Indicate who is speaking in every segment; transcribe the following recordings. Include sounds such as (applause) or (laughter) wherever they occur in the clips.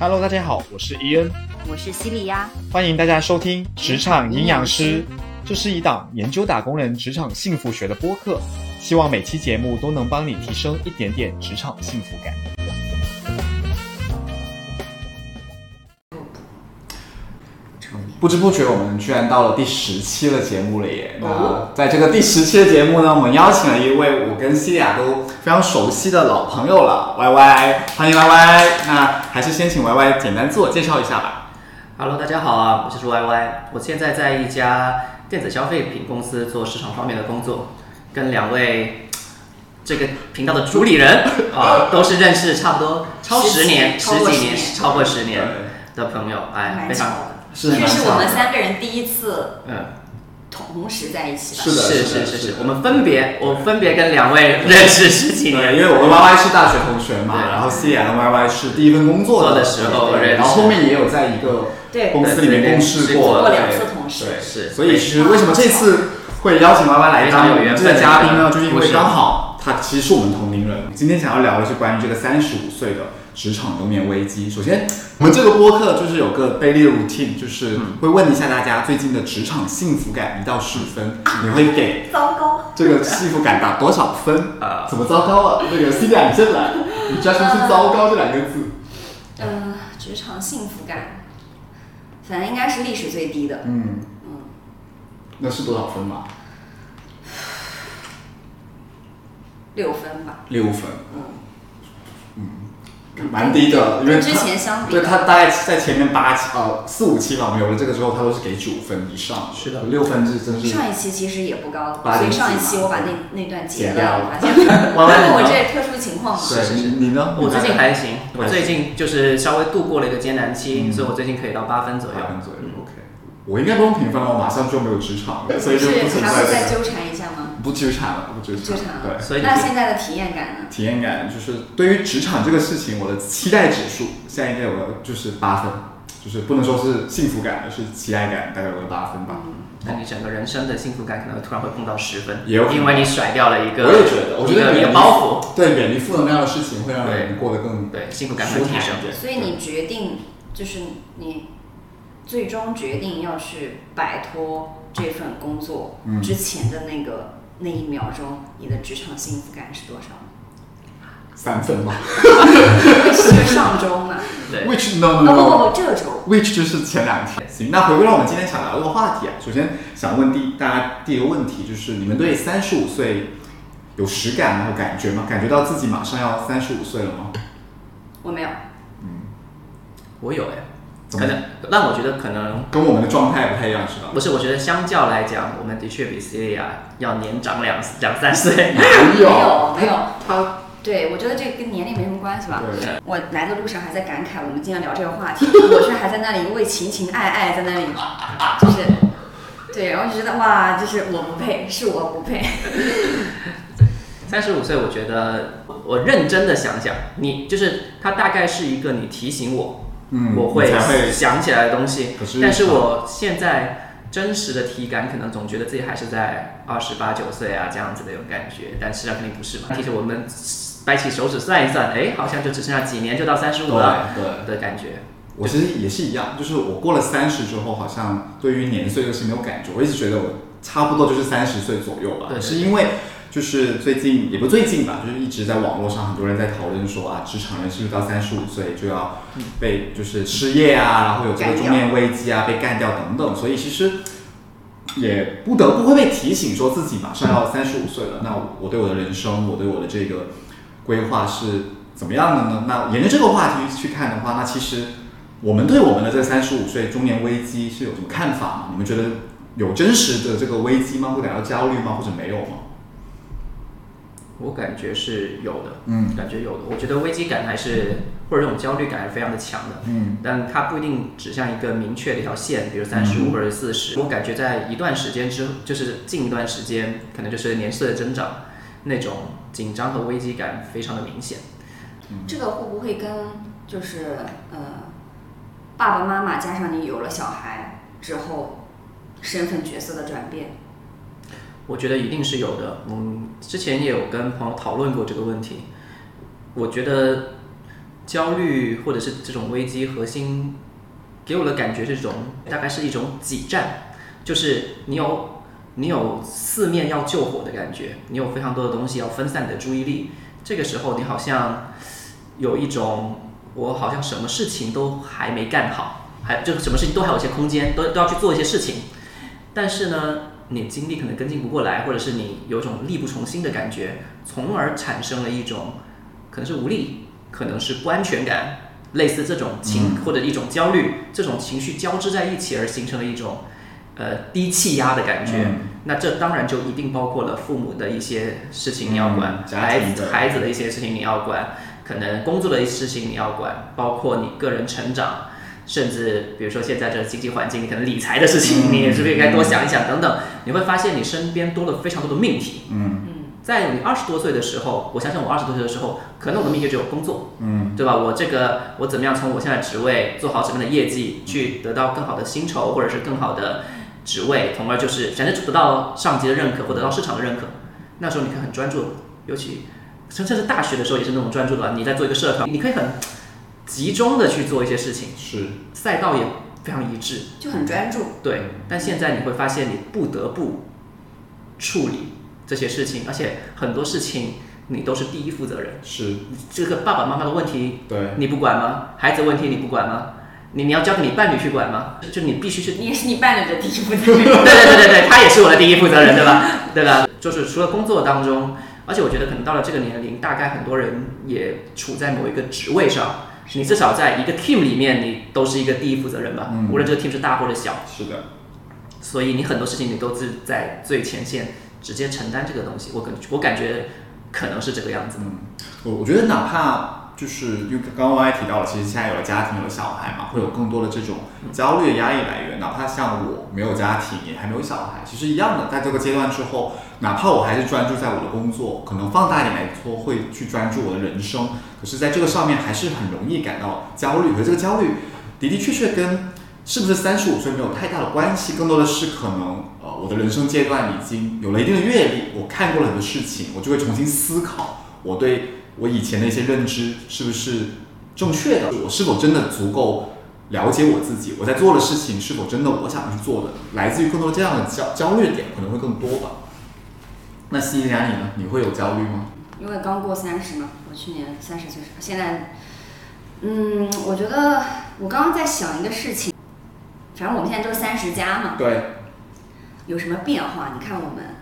Speaker 1: Hello，大家好，我是伊恩，
Speaker 2: 我是西里亚，
Speaker 1: 欢迎大家收听《职场营养师》，这是一档研究打工人职场幸福学的播客，希望每期节目都能帮你提升一点点职场幸福感。不知不觉，我们居然到了第十期的节目了耶！那在这个第十期的节目呢，我们邀请了一位我跟西利亚都非常熟悉的老朋友了，Y Y，欢迎 Y Y。那还是先请 Y Y 简单自我介绍一下吧。
Speaker 3: Hello，大家好啊，我是 Y Y，我现在在一家电子消费品公司做市场方面的工作，跟两位这个频道的主理人 (laughs) 啊，都是认识差不多超十年、
Speaker 2: 十几
Speaker 3: 十几年、
Speaker 2: 超过十年
Speaker 3: 的朋友，哎，非常
Speaker 2: 的。
Speaker 1: 是
Speaker 2: 这是我们三个人第一次
Speaker 3: 嗯，
Speaker 2: 同时在一起吧？
Speaker 1: 是的
Speaker 3: 是
Speaker 1: 是的是的
Speaker 3: 是是，我们分别我分别跟两位认识十几年。
Speaker 1: 对，
Speaker 3: 年，
Speaker 1: 因为我跟 Y Y 是大学同学嘛，然后西利亚跟 Y Y 是第一份工作
Speaker 3: 做的时候认识。
Speaker 1: 然后后面也有在一个
Speaker 2: 对，
Speaker 1: 公司里面共事过，
Speaker 2: 做过两
Speaker 1: 对
Speaker 2: 次同事。
Speaker 1: 对，
Speaker 3: 是
Speaker 1: 所以其实为什么这次会邀请 Y Y 来当这
Speaker 3: 缘分
Speaker 1: 个嘉宾呢？就是因为刚好他其实是我们同龄人。今天想要聊的是关于这个三十五岁的职场中年危机。首先，我们这个播客就是有个 daily routine，就是会问一下大家最近的职场幸福感一到十分，你会给
Speaker 2: 糟糕。
Speaker 1: 这个幸福感打多少分？
Speaker 3: 啊
Speaker 1: 怎么糟糕啊？那个亚你先来，你抓出是糟糕这两个字。
Speaker 2: 嗯，职场幸福感，反正应该是历史最低的。
Speaker 1: 嗯，那是多少分嘛？
Speaker 2: 六分吧。
Speaker 1: 六分，
Speaker 2: 嗯嗯，
Speaker 1: 蛮低的，因为
Speaker 2: 之前相比
Speaker 1: 对他大概在前面八期呃四五期吧，我们有了这个之后，他都是给九分以上，
Speaker 3: 是的
Speaker 1: 六分是真是。
Speaker 2: 上一期其实也不高，所以上一期我把那那段截
Speaker 1: 剪掉了 (laughs)
Speaker 2: 因为我这特殊情况嘛。
Speaker 1: 对，你你呢？
Speaker 3: 我最近还行，我最近就是稍微度过了一个艰难期，
Speaker 1: 嗯
Speaker 3: 所以我最近可以到八分左右
Speaker 1: 八。分左右
Speaker 3: 嗯
Speaker 1: ，OK。我应该不用评分了，我马上就没有职场了，所以就不存
Speaker 2: 是还会再
Speaker 1: 在。
Speaker 2: 纠缠一下吗？
Speaker 1: 不纠缠了，不纠缠。
Speaker 2: 纠缠了。
Speaker 1: 对，
Speaker 3: 所以
Speaker 2: 那现在的体验感呢？
Speaker 1: 体验感就是对于职场这个事情，我的期待指数现在应该有个就是八分，就是不能说是幸福感，而是期待感，大概有个八分吧。
Speaker 3: 那你整个人生的幸福感可能突然会碰到十分，
Speaker 1: 也有可能
Speaker 3: 因为你甩掉了一个，
Speaker 1: 我也觉得，我觉得
Speaker 3: 你的包袱，
Speaker 1: 对远离负能量的事情会让人过得更
Speaker 3: 对，幸福感会提升。
Speaker 1: 对
Speaker 2: 所以你决定，就是你最终决定要去摆脱这份工作
Speaker 1: 嗯
Speaker 2: 之前的那个、那一秒钟，你的职场幸福感是多少？
Speaker 1: 三分吧。
Speaker 2: 是上周嘛？
Speaker 3: 对
Speaker 1: ，Which no
Speaker 2: 哦
Speaker 1: no
Speaker 2: 不不不，这周。
Speaker 1: Which 就是前两天。行，那回归到我们今天想聊这个话题啊，首先想问第大家第一个问题就是，你们对三十五岁有实感吗？有感觉吗？感觉到自己马上要三十五岁了吗？
Speaker 2: 我没有，嗯
Speaker 3: 我有哎，可能让我觉得可能
Speaker 1: 跟我们的状态不太一样是吧？
Speaker 3: 不是，我觉得相较来讲，我们的确比 Celia 要年长两两三岁。
Speaker 1: 哪
Speaker 2: 没有没有
Speaker 1: 他
Speaker 2: 对我觉得这个跟年龄没什么关系吧。我来的路上还在感慨，我们今天聊这个话题，(laughs) 我却还在那里为情情爱爱在那里，就是，对，然后就觉得哇，就是我不配，是我不配。
Speaker 3: 三十五岁，我觉得我认真的想想，你就是他大概是一个你提醒我，
Speaker 1: 嗯，
Speaker 3: 我会想起来的东西
Speaker 1: 可是。
Speaker 3: 但是我现在真实的体感，可能总觉得自己还是在二十八九岁啊这样子的一种感觉，但实际上肯定不是嘛。其实我们掰起手指算一算，哎，好像就只剩下几年就到三十五了
Speaker 1: 对对。
Speaker 3: 的感觉。
Speaker 1: 我其实也是一样，就是我过了三十之后，好像对于年岁这个事没有感觉。我一直觉得我差不多就是三十岁左右吧，
Speaker 3: 对对
Speaker 1: 是因为就是最近也不最近吧，就是一直在网络上很多人在讨论说啊，职场人是不是到三十五岁就要被就是失业啊，然后有这个中年危机啊，被干掉等等，所以其实。也不得不会被提醒说自己马上要三十五岁了，那我对我的人生，我对我的这个规划是怎么样的呢？那沿着这个话题去看的话，那其实我们对我们的这三十五岁中年危机是有什么看法吗？你们觉得有真实的这个危机吗？会感到焦虑吗？或者没有吗？
Speaker 3: 我感觉是有的，
Speaker 1: 嗯
Speaker 3: 感觉有的。我觉得危机感还是或者这种焦虑感还是非常的强的，
Speaker 1: 嗯
Speaker 3: 但它不一定指向一个明确的一条线，比如三十
Speaker 1: 嗯
Speaker 3: 五或者四十。我感觉在一段时间之，就是近一段时间，可能就是年岁的增长，那种紧张和危机感非常的明显。
Speaker 2: 这个会不会跟就是呃爸爸妈妈加上你有了小孩之后，身份角色的转变？
Speaker 3: 我觉得一定是有的。嗯，之前也有跟朋友讨论过这个问题。我觉得焦虑或者是这种危机核心，给我的感觉是这种大概是一种挤占，就是你有你有四面要救火的感觉，你有非常多的东西要分散你的注意力，这个时候你好像有一种我好像什么事情都还没干好，还就什么事情都还有一些空间，都都要去做一些事情，但是呢，你精力可能跟进不过来，或者是你有种力不从心的感觉，从而产生了一种可能是无力，可能是不安全感，类似这种情、或者一种焦虑，这种情绪交织在一起而形成了一种呃低气压的感觉。
Speaker 1: 嗯。
Speaker 3: 那这当然就一定包括了父母的一些事情你要管，
Speaker 1: 嗯
Speaker 3: 孩子孩子的一些事情你要管，可能工作的一些事情你要管，包括你个人成长，甚至比如说现在这经济环境，你可能理财的事情，
Speaker 1: 嗯
Speaker 3: 你也是不是应该多想一想等等，你会发现你身边多了非常多的命题。
Speaker 1: 嗯
Speaker 3: 在你二十多岁的时候，我相信我二十多岁的时候，可能我的命题只有工作，
Speaker 1: 嗯
Speaker 3: 对吧？我这个我怎么样从我现在职位做好什么样的业绩，去得到更好的薪酬或者是更好的职位，从而就是反正得到上级的认可或得到市场的认可。那时候你可以很专注，尤其甚至是大学的时候也是那种专注的吧。你在做一个社团，你可以很集中的去做一些事情，
Speaker 1: 是
Speaker 3: 赛道也非常一致。
Speaker 2: 就很专注。
Speaker 3: 对，但现在你会发现你不得不处理这些事情，而且很多事情你都是第一负责人。
Speaker 1: 是，
Speaker 3: 这个爸爸妈妈的问题
Speaker 1: 对，
Speaker 3: 你不管吗？孩子问题你不管吗？你你要交给你伴侣去管吗？就你必须是。
Speaker 2: 你也是你伴侣的第一负责人。(laughs)
Speaker 3: 对对对对对，他也是我的第一负责人，对吧？对吧？就是除了工作当中，而且我觉得可能到了这个年龄，大概很多人也处在某一个职位上，你至少在一个 team 里面，你都是一个第一负责人吧，
Speaker 1: 嗯
Speaker 3: 无论这个 team 是大或者小。
Speaker 1: 是的，
Speaker 3: 所以你很多事情你都是在最前线直接承担这个东西。我感我感觉可能是这个样子。
Speaker 1: 嗯，我我觉得哪怕就是因为刚刚也提到了，其实现在有了家庭，有了小孩嘛，会有更多的这种焦虑的压力来源。哪怕像我没有家庭，也还没有小孩，其实一样的，在这个阶段之后，哪怕我还是专注在我的工作，可能放大一点来说，会去专注我的人生。可是，在这个上面还是很容易感到焦虑，和这个焦虑的的确确跟是不是三十五岁没有太大的关系，更多的是可能呃我的人生阶段已经有了一定的阅历，我看过了很多事情，我就会重新思考我对我以前的一些认知是不是正确的，我是否真的足够了解我自己，我在做的事情是否真的我想去做的，来自于更多这样的焦焦虑点可能会更多吧。那西利亚你呢？你会有焦虑吗？
Speaker 2: 因为刚过三十嘛，我去年三十岁，现在，嗯，我觉得我刚刚在想一个事情，反正我们现在都是三十加嘛，
Speaker 1: 对，
Speaker 2: 有什么变化？你看我们，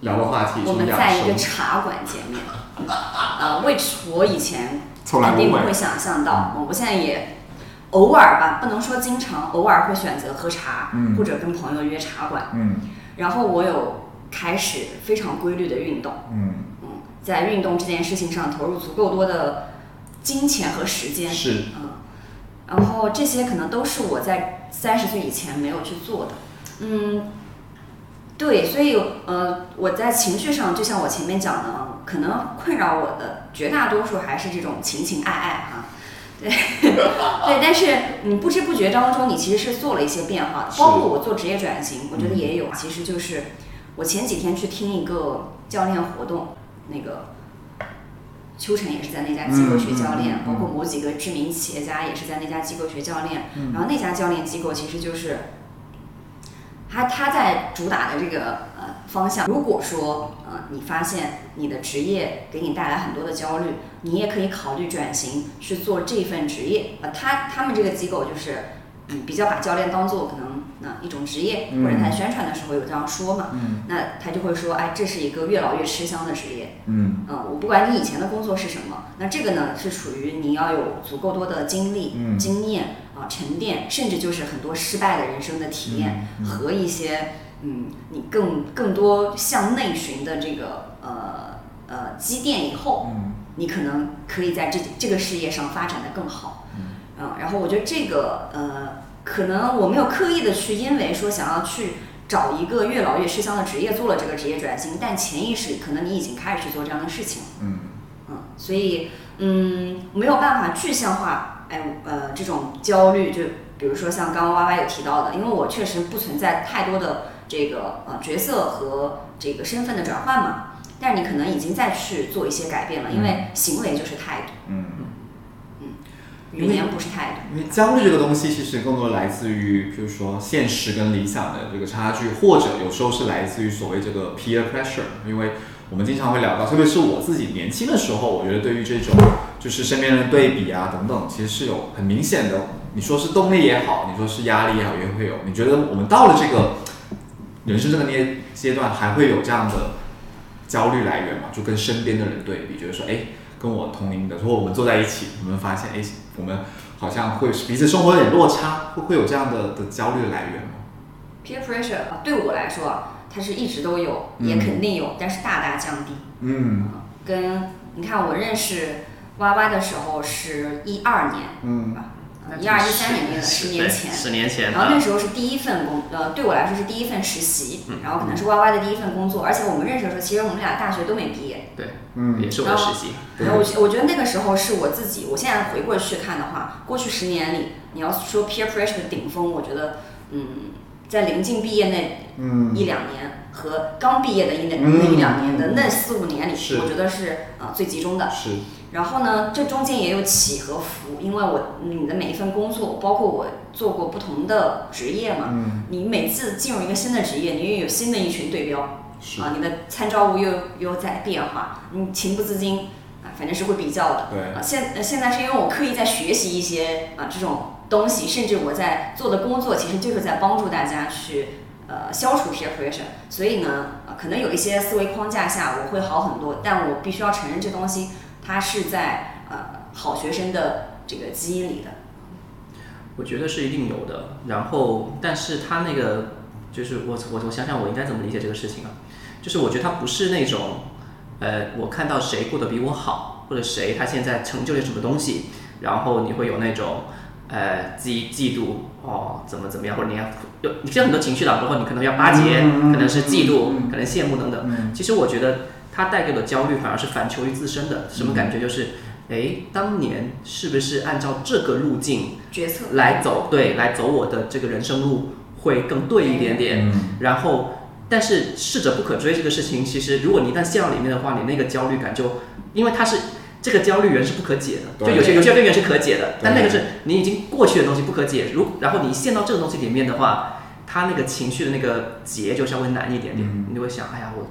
Speaker 1: 聊的话题
Speaker 2: 我们在一个，茶馆见面，呃，which 我以前肯定不会。想象到，我现在也偶尔吧，不能说经常，偶尔会选择喝茶，
Speaker 1: 嗯。
Speaker 2: 或者跟朋友约茶馆。
Speaker 1: 嗯。
Speaker 2: 然后我有开始非常规律的运动，
Speaker 1: 嗯，
Speaker 2: 嗯，在运动这件事情上投入足够多的金钱和时间，
Speaker 1: 是，
Speaker 2: 嗯，然后这些可能都是我在三十岁以前没有去做的，嗯，对，所以呃，我在情绪上，就像我前面讲的，可能困扰我的绝大多数还是这种情情爱爱哈。对，对，但是你不知不觉当中，你其实是做了一些变化的，包括我做职业转型，我觉得也有。其实就是我前几天去听一个教练活动，那个秋晨也是在那家机构学教练，包括某几个知名企业家也是在那家机构学教练。
Speaker 1: 嗯
Speaker 2: 然后那家教练机构其实就是他他在主打的这个呃方向。如果说呃你发现你的职业给你带来很多的焦虑，你也可以考虑转型去做这份职业。呃，他他们这个机构就是嗯比较把教练当做可能那、一种职业，
Speaker 1: 嗯。
Speaker 2: 或者他宣传的时候有这样说嘛。
Speaker 1: 嗯。
Speaker 2: 那他就会说，哎，这是一个越老越吃香的职业。
Speaker 1: 嗯。
Speaker 2: 嗯，我不管你以前的工作是什么，那这个呢是属于你要有足够多的经历、
Speaker 1: 嗯。
Speaker 2: 经验啊、沉淀，甚至就是很多失败的人生的体验、
Speaker 1: 嗯嗯。
Speaker 2: 和一些嗯你更更多向内寻的这个呃呃积淀以后，
Speaker 1: 嗯。
Speaker 2: 你可能可以在这这个事业上发展的更好。嗯，然后我觉得这个呃，可能我没有刻意的去因为说想要去找一个越老越吃香的职业做了这个职业转型，但潜意识里可能你已经开始去做这样的事情。
Speaker 1: 嗯
Speaker 2: 嗯，所以嗯没有办法具象化，哎呃这种焦虑，就比如说像刚刚 Y Y 有提到的，因为我确实不存在太多的这个呃角色和这个身份的转换嘛，但是你可能已经在去做一些改变了，因为行为就是态度。
Speaker 1: 嗯
Speaker 2: 语言不是态度。
Speaker 1: 因为焦虑这个东西，其实更多来自于，比如说现实跟理想的这个差距，或者有时候是来自于所谓这个 peer pressure。因为我们经常会聊到，特别是我自己年轻的时候，我觉得对于这种就是身边人对比啊等等，其实是有很明显的。你说是动力也好，你说是压力也好，也会有。你觉得我们到了这个人生这个阶阶段，还会有这样的焦虑来源吗？就跟身边的人对比，觉得说，哎。跟我同龄的，如果我们坐在一起，我们发现，哎，我们好像会彼此生活有点落差，会会有这样的的焦虑的来源吗
Speaker 2: ？Peer pressure 对我来说，它是一直都有，也肯定有，但是大大降低。
Speaker 1: 嗯，
Speaker 2: 跟你看，我认识 Y Y 的时候是一二年，
Speaker 1: 嗯。
Speaker 2: 一二一三年的十年前，
Speaker 3: 十年前，
Speaker 2: 然后那时候是第一份工，呃，对我来说是第一份实习，然后可能是 Y Y 的第一份工作，而且我们认识的时候，其实我们俩大学都没毕业，
Speaker 3: 对，嗯，也是我的实习。
Speaker 2: 然后我我觉得那个时候是我自己，我现在回过去看的话，过去十年里，你要说 peer pressure 的顶峰，我觉得，嗯，在临近毕业那一两年和刚毕业的一那那一两年的那四五年里，我觉得是呃最集中的。
Speaker 1: 是。
Speaker 2: 然后呢，这中间也有起和伏，因为我你的每一份工作，包括我做过不同的职业嘛，你每次进入一个新的职业，你又有新的一群对标，啊，你的参照物又又在变化，你情不自禁啊，反正是会比较的。
Speaker 1: 对。
Speaker 2: 啊，现现在是因为我刻意在学习一些啊这种东西，甚至我在做的工作其实就是在帮助大家去呃消除 peer pressure，所以呢，啊可能有一些思维框架下我会好很多，但我必须要承认这东西。他是在呃好学生的这个基因里的，
Speaker 3: 我觉得是一定有的。然后，但是他那个就是我我我想想我应该怎么理解这个事情啊？就是我觉得他不是那种呃我看到谁过得比我好，或者谁他现在成就了什么东西，然后你会有那种呃嫉嫉妒哦怎么怎么样，或者你要有你其实很多情绪的，包括你可能要巴结，可能是嫉妒，可能羡慕等等。其实我觉得。它带给的焦虑反而是反求于自身的，什么感觉？就是，哎，当年是不是按照这个路径
Speaker 2: 决策
Speaker 3: 来走？对，来走我的这个人生路会更对一点点。然后，但是逝者不可追这个事情，其实如果你一旦陷到里面的话，你那个焦虑感就，因为它是这个焦虑源是不可解的，就有些有些根源是可解的，但那个是你已经过去的东西不可解。如然后你陷到这个东西里面的话，他那个情绪的那个结就稍微难一点点，你就会想，哎呀我。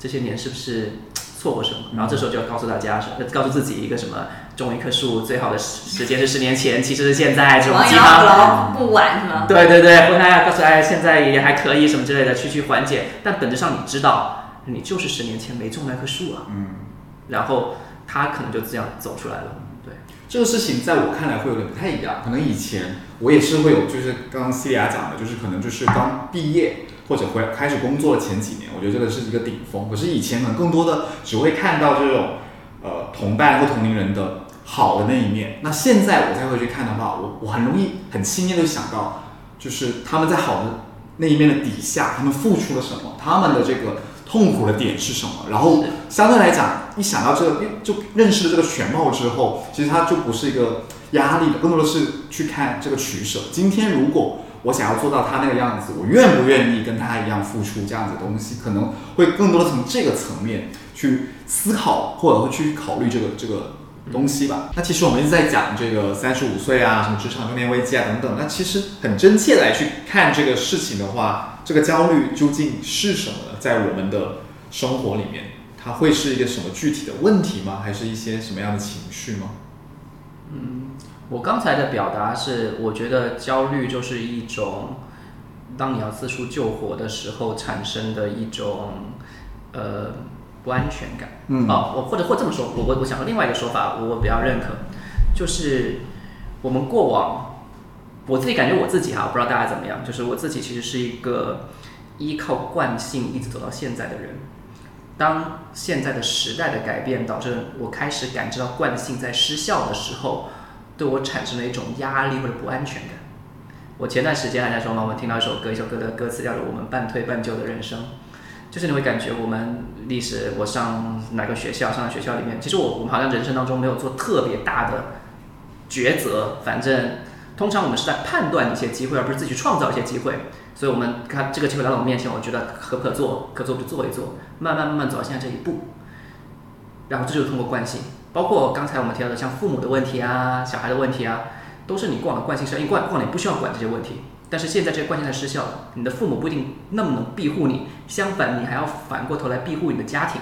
Speaker 3: 这些年是不是错过什么？然后这时候就要告诉大家，说告诉自己一个什么，种一棵树最好的时间是十年前，其实是现在。这种鸡汤
Speaker 2: 不晚是吗？
Speaker 3: 对对对，回来告诉哎，现在也还可以什么之类的，去去缓解。但本质上你知道，你就是十年前没种那棵树啊。
Speaker 1: 嗯。
Speaker 3: 然后他可能就这样走出来了。对，
Speaker 1: 这个事情在我看来会有点不太一样。可能以前我也是会有，就是刚刚西利亚讲的，就是可能就是刚毕业。或者回开始工作的前几年，我觉得这个是一个顶峰。可是以前可能更多的只会看到这种，呃，同伴或同龄人的好的那一面。那现在我再回去看的话，我我很容易很轻易的想到，就是他们在好的那一面的底下，他们付出了什么，他们的这个痛苦的点是什么。然后相对来讲，一想到这个，就认识了这个全貌之后，其实它就不是一个压力的，更多的是去看这个取舍。今天如果。我想要做到他那个样子，我愿不愿意跟他一样付出这样子东西，可能会更多的从这个层面去思考，或者会去考虑这个这个东西吧。那其实我们一直在讲这个三十五岁啊，什么职场中年危机啊等等。那其实很真切来去看这个事情的话，这个焦虑究竟是什么呢？在我们的生活里面，它会是一个什么具体的问题吗？还是一些什么样的情绪吗？
Speaker 3: 嗯。我刚才的表达是，我觉得焦虑就是一种，当你要四处救火的时候产生的一种，呃，不安全感。
Speaker 1: 嗯。
Speaker 3: 哦，我或者或这么说，我我我想说另外一个说法，我比较认可，就是我们过往，我自己感觉我自己哈，我不知道大家怎么样，就是我自己其实是一个依靠惯性一直走到现在的人。当现在的时代的改变导致我开始感知到惯性在失效的时候。对我产生了一种压力或者不安全感。我前段时间还在说嘛，我听到一首歌，一首歌的歌词叫做“我们半推半就的人生”，就是你会感觉我们历史，我上哪个学校，上的学校里面，其实我我们好像人生当中没有做特别大的抉择，反正通常我们是在判断一些机会，而不是自己创造一些机会。所以我们看这个机会来到我们面前，我觉得可不可做，可做就做一做，慢慢慢慢走到现在这一步。然后这就是通过惯性。包括刚才我们提到的像父母的问题啊、小孩的问题啊，都是你过往的惯性失效。因为惯惯了你不需要管这些问题，但是现在这些惯性在失效了，你的父母不一定那么能庇护你，相反你还要反过头来庇护你的家庭，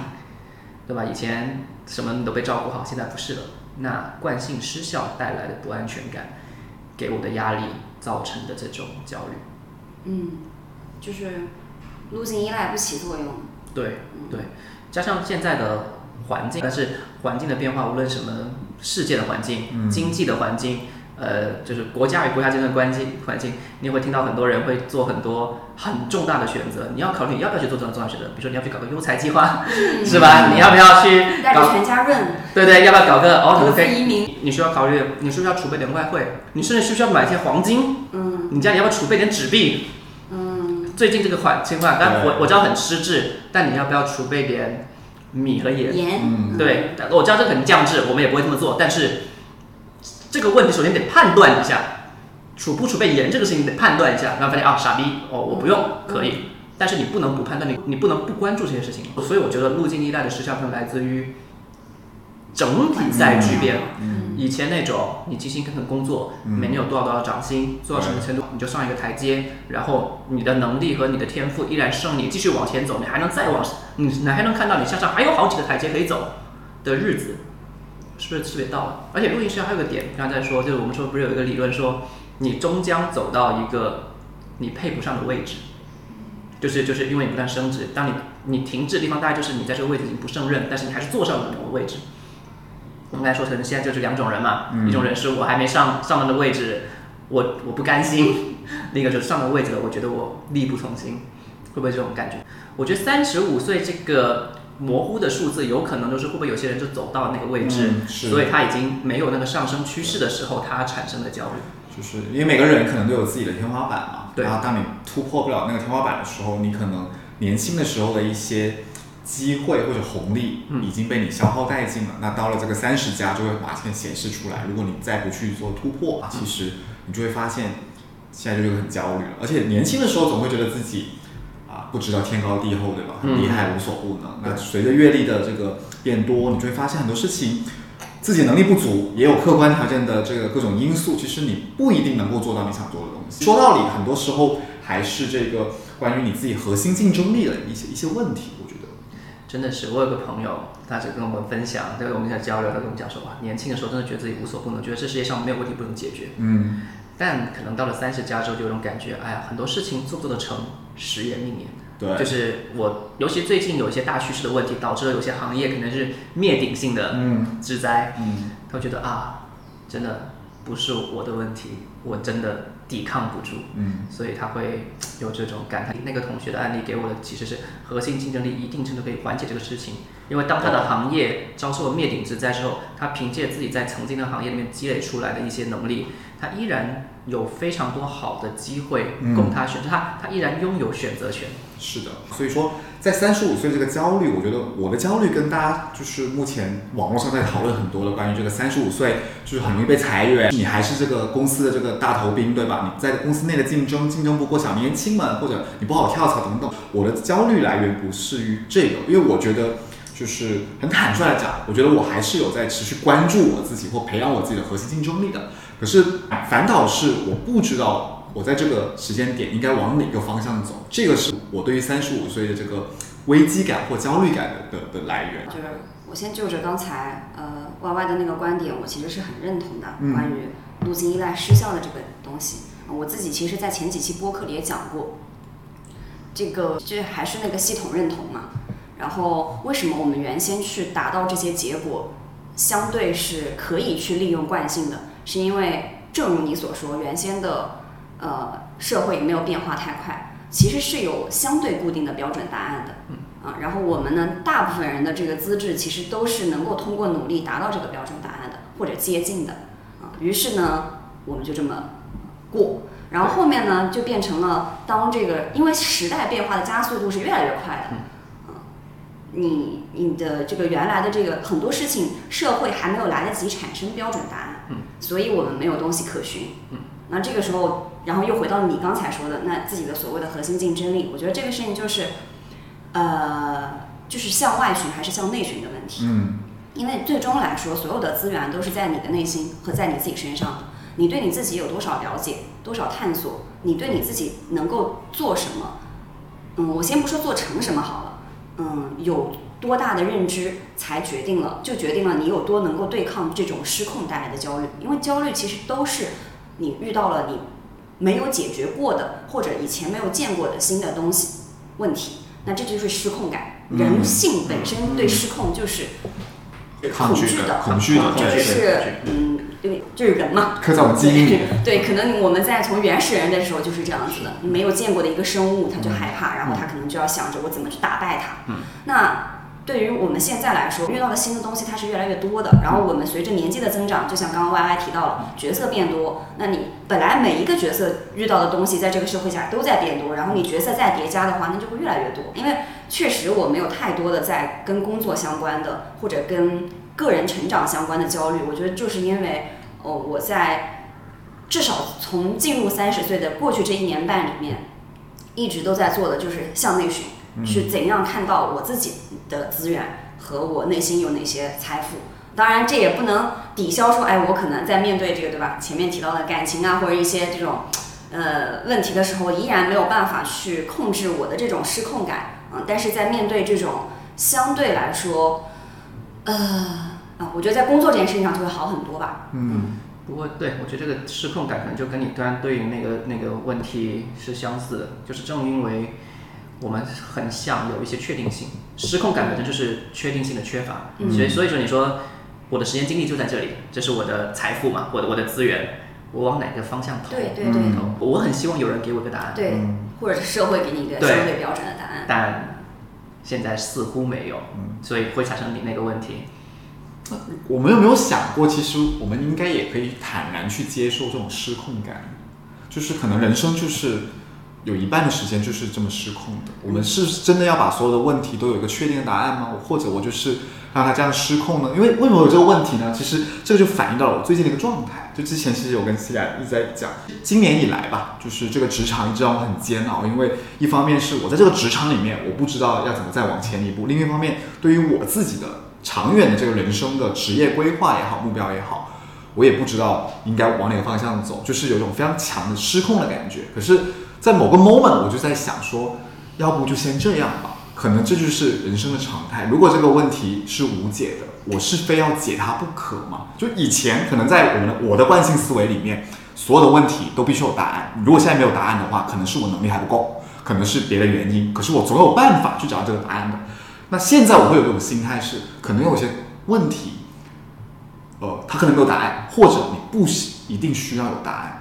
Speaker 3: 对吧？以前什么你都被照顾好，现在不是了。那惯性失效带来的不安全感，给我的压力造成的这种焦虑，
Speaker 2: 嗯，就是路径依赖不起作用。
Speaker 3: 对对，加上现在的环境，但是环境的变化，无论什么世界的环境、
Speaker 1: 嗯
Speaker 3: 经济的环境，呃，就是国家与国家之间的关系环境，你会听到很多人会做很多很重大的选择，你要考虑你要不要去做这种重大选择，比如说你要去搞个优才计划，是吧？你要不要去
Speaker 2: 带着
Speaker 3: 搞？
Speaker 2: 全家润
Speaker 3: 对对，要不要搞个哦？
Speaker 2: 投资
Speaker 3: 你可以，
Speaker 2: 移民，
Speaker 3: 你需要考虑，你是不是要储备点外汇？你甚至需不需要买一些黄金？
Speaker 2: 嗯
Speaker 3: 你家里要不要储备点纸币？
Speaker 2: 嗯，
Speaker 3: 最近这个环情况，但我我知道很失智，但你要不要储备点米和盐？
Speaker 2: 盐，
Speaker 1: 嗯
Speaker 3: 对，我知道这很降智，我们也不会这么做。但是这个问题首先得判断一下，储不储备盐这个事情得判断一下，然后发现啊傻逼哦我不用可以，但是你不能不判断，你你不能不关注这些事情。所以我觉得路径依赖的时效可能来自于整体在巨变。
Speaker 1: 嗯
Speaker 3: 以前那种你勤勤恳恳工作，
Speaker 1: 嗯
Speaker 3: 每年有多少多少涨薪，做到什么程度你就上一个台阶，然后你的能力和你的天赋依然胜你继续往前走，你还能再往，你你还能看到你向上还有好几个台阶可以走的日子，是不是特别到了？而且录音师还有个点，刚才在说，就是我们说不是有一个理论说，你终将走到一个你配不上的位置，就是就是因为你不断升职，当你你停滞的地方，大概就是你在这个位置已经不胜任，但是你还是坐上了某个位置。我们刚才说，可能现在就是两种人嘛，
Speaker 1: 嗯
Speaker 3: 一种人是我还没上上那个位置，我我不甘心；(laughs) 另一个就是上了位置了，我觉得我力不从心，会不会这种感觉？我觉得三十五岁这个模糊的数字，有可能就是会不会有些人就走到那个位置，所以他已经没有那个上升趋势的时候，他产生的焦虑。
Speaker 1: 就是因为每个人可能都有自己的天花板嘛，
Speaker 3: 对
Speaker 1: 然后当你突破不了那个天花板的时候，你可能年轻的时候的一些机会或者红利
Speaker 3: 嗯
Speaker 1: 已经被你消耗殆尽了。那到了这个三十家就会马上显示出来。如果你再不去做突破，其实你就会发现现在就很焦虑了。而且年轻的时候总会觉得自己啊不知道天高地厚，对吧？很厉害，无所不能。那随着阅历的这个变多，你就会发现很多事情。自己能力不足，也有客观条件的这个各种因素，其实你不一定能够做到你想做的东西。说到底，很多时候还是这个关于你自己核心竞争力的一些一些问题。
Speaker 3: 真的是，我有个朋友，他就跟我们分享，对我们在交流，他跟我们讲说，哇，年轻的时候真的觉得自己无所不能，觉得这世界上没有问题不能解决。
Speaker 1: 嗯，
Speaker 3: 但可能到了三十加之后，就有种感觉，哎呀，很多事情做不做得成，时也命也。
Speaker 1: 对，
Speaker 3: 就是我，尤其最近有一些大趋势的问题，导致了有些行业可能是灭顶性的
Speaker 1: 嗯
Speaker 3: 之灾。
Speaker 1: 嗯，
Speaker 3: 他会觉得啊，真的不是我的问题，我真的抵抗不住。
Speaker 1: 嗯，
Speaker 3: 所以他会有这种感叹。那个同学的案例给我的其实是核心竞争力一定程度可以缓解这个事情，因为当他的行业遭受了灭顶之灾之后，他凭借自己在曾经的行业里面积累出来的一些能力，他依然有非常多好的机会
Speaker 1: 嗯
Speaker 3: 供他选择，他他依然拥有选择权。
Speaker 1: 是的。所以说，在三十五岁这个焦虑，我觉得我的焦虑跟大家就是目前网络上在讨论很多的关于这个三十五岁就是很容易被裁员，你还是这个公司的这个大头兵，对吧？你在公司内的竞争竞争不过小年轻们，或者你不好跳槽等等。我的焦虑来源不是于这个，因为我觉得。就是很坦率的讲，我觉得我还是有在持续关注我自己或培养我自己的核心竞争力的。可是反倒是我不知道我在这个时间点应该往哪个方向走，这个是我对于三十五岁的这个危机感或焦虑感的的的来源。
Speaker 2: 就是我先就着刚才呃 Y Y 的那个观点，我其实是很认同的，
Speaker 1: 嗯
Speaker 2: 关于路径依赖失效的这个东西。我自己其实，在前几期播客里也讲过，这个这还是那个系统认同嘛。然后为什么我们原先去达到这些结果，相对是可以去利用惯性的，是因为正如你所说，原先的呃社会没有变化太快，其实是有相对固定的标准答案的。啊，然后我们呢，大部分人的这个资质其实都是能够通过努力达到这个标准答案的，或者接近的。啊，于是呢，我们就这么过。然后后面呢，就变成了当这个，因为时代变化的加速度是越来越快的。啊，你你的这个原来的这个很多事情，社会还没有来得及产生标准答案，所以我们没有东西可循。那这个时候，然后又回到你刚才说的，那自己的所谓的核心竞争力，我觉得这个事情就是。呃，就是向外寻还是向内寻的问题。
Speaker 1: 嗯，
Speaker 2: 因为最终来说，所有的资源都是在你的内心和在你自己身上的。你对你自己有多少了解，多少探索？你对你自己能够做什么？嗯，我先不说做成什么好了，嗯，有多大的认知才决定了，就决定了你有多能够对抗这种失控带来的焦虑。因为焦虑其实都是你遇到了你没有解决过的或者以前没有见过的新的东西问题，那这就是失控感。人性本身对失控就是恐惧的，
Speaker 1: 恐惧的，
Speaker 2: 这是嗯，对，就是人嘛，
Speaker 1: 刻在我们基因里。
Speaker 2: 对，可能我们在从原始人的时候就是这样子的，没有见过的一个生物，他就害怕，然后他可能就要想着我怎么去打败他。
Speaker 1: 嗯，
Speaker 2: 那。对于我们现在来说，遇到的新的东西它是越来越多的。然后我们随着年纪的增长，就像刚刚 Y Y 提到了，角色变多。那你本来每一个角色遇到的东西，在这个社会下都在变多。然后你角色再叠加的话，那就会越来越多。因为确实我没有太多的在跟工作相关的，或者跟个人成长相关的焦虑。我觉得就是因为哦，我在至少从进入三十岁的过去这一年半里面，一直都在做的就是向内寻。去怎样看到我自己的资源和我内心有哪些财富？当然，这也不能抵消说，哎，我可能在面对这个，对吧？前面提到的感情啊，或者一些这种呃问题的时候，依然没有办法去控制我的这种失控感。嗯，但是在面对这种相对来说，呃啊，我觉得在工作这件事情上就会好很多吧。
Speaker 1: 嗯，
Speaker 3: 不过对我觉得这个失控感可能就跟你刚刚对于那个那个问题是相似的，就是正因为。我们很像有一些确定性，失控感本身就是确定性的缺乏，所以所以说你说我的时间精力就在这里，这是我的财富嘛，我的我的资源，我往哪个方向投？
Speaker 2: 对对对，
Speaker 3: 我很希望有人给我一个答案，
Speaker 2: 对，或者是社会给你一个相对标准的答案，
Speaker 3: 但现在似乎没有，所以会产生你那个问题。
Speaker 1: 我们有没有想过，其实我们应该也可以坦然去接受这种失控感，就是可能人生就是。有一半的时间就是这么失控的。我们是真的要把所有的问题都有一个确定的答案吗？或者我就是让他这样失控呢？因为为什么有这个问题呢？其实这个就反映到了我最近的一个状态。就之前其实我跟思雅一直在讲，今年以来吧，就是这个职场一直让我很煎熬。因为一方面是我在这个职场里面，我不知道要怎么再往前一步；另一方面，对于我自己的长远的这个人生的职业规划也好，目标也好，我也不知道应该往哪个方向走，就是有一种非常强的失控的感觉。可是。在某个 moment，我就在想说，要不就先这样吧。可能这就是人生的常态。如果这个问题是无解的，我是非要解它不可吗？就以前可能在我们的我的惯性思维里面，所有的问题都必须有答案。如果现在没有答案的话，可能是我能力还不够，可能是别的原因。可是我总有办法去找到这个答案的。那现在我会有这种心态是，可能有些问题，呃，它可能没有答案，或者你不一定需要有答案。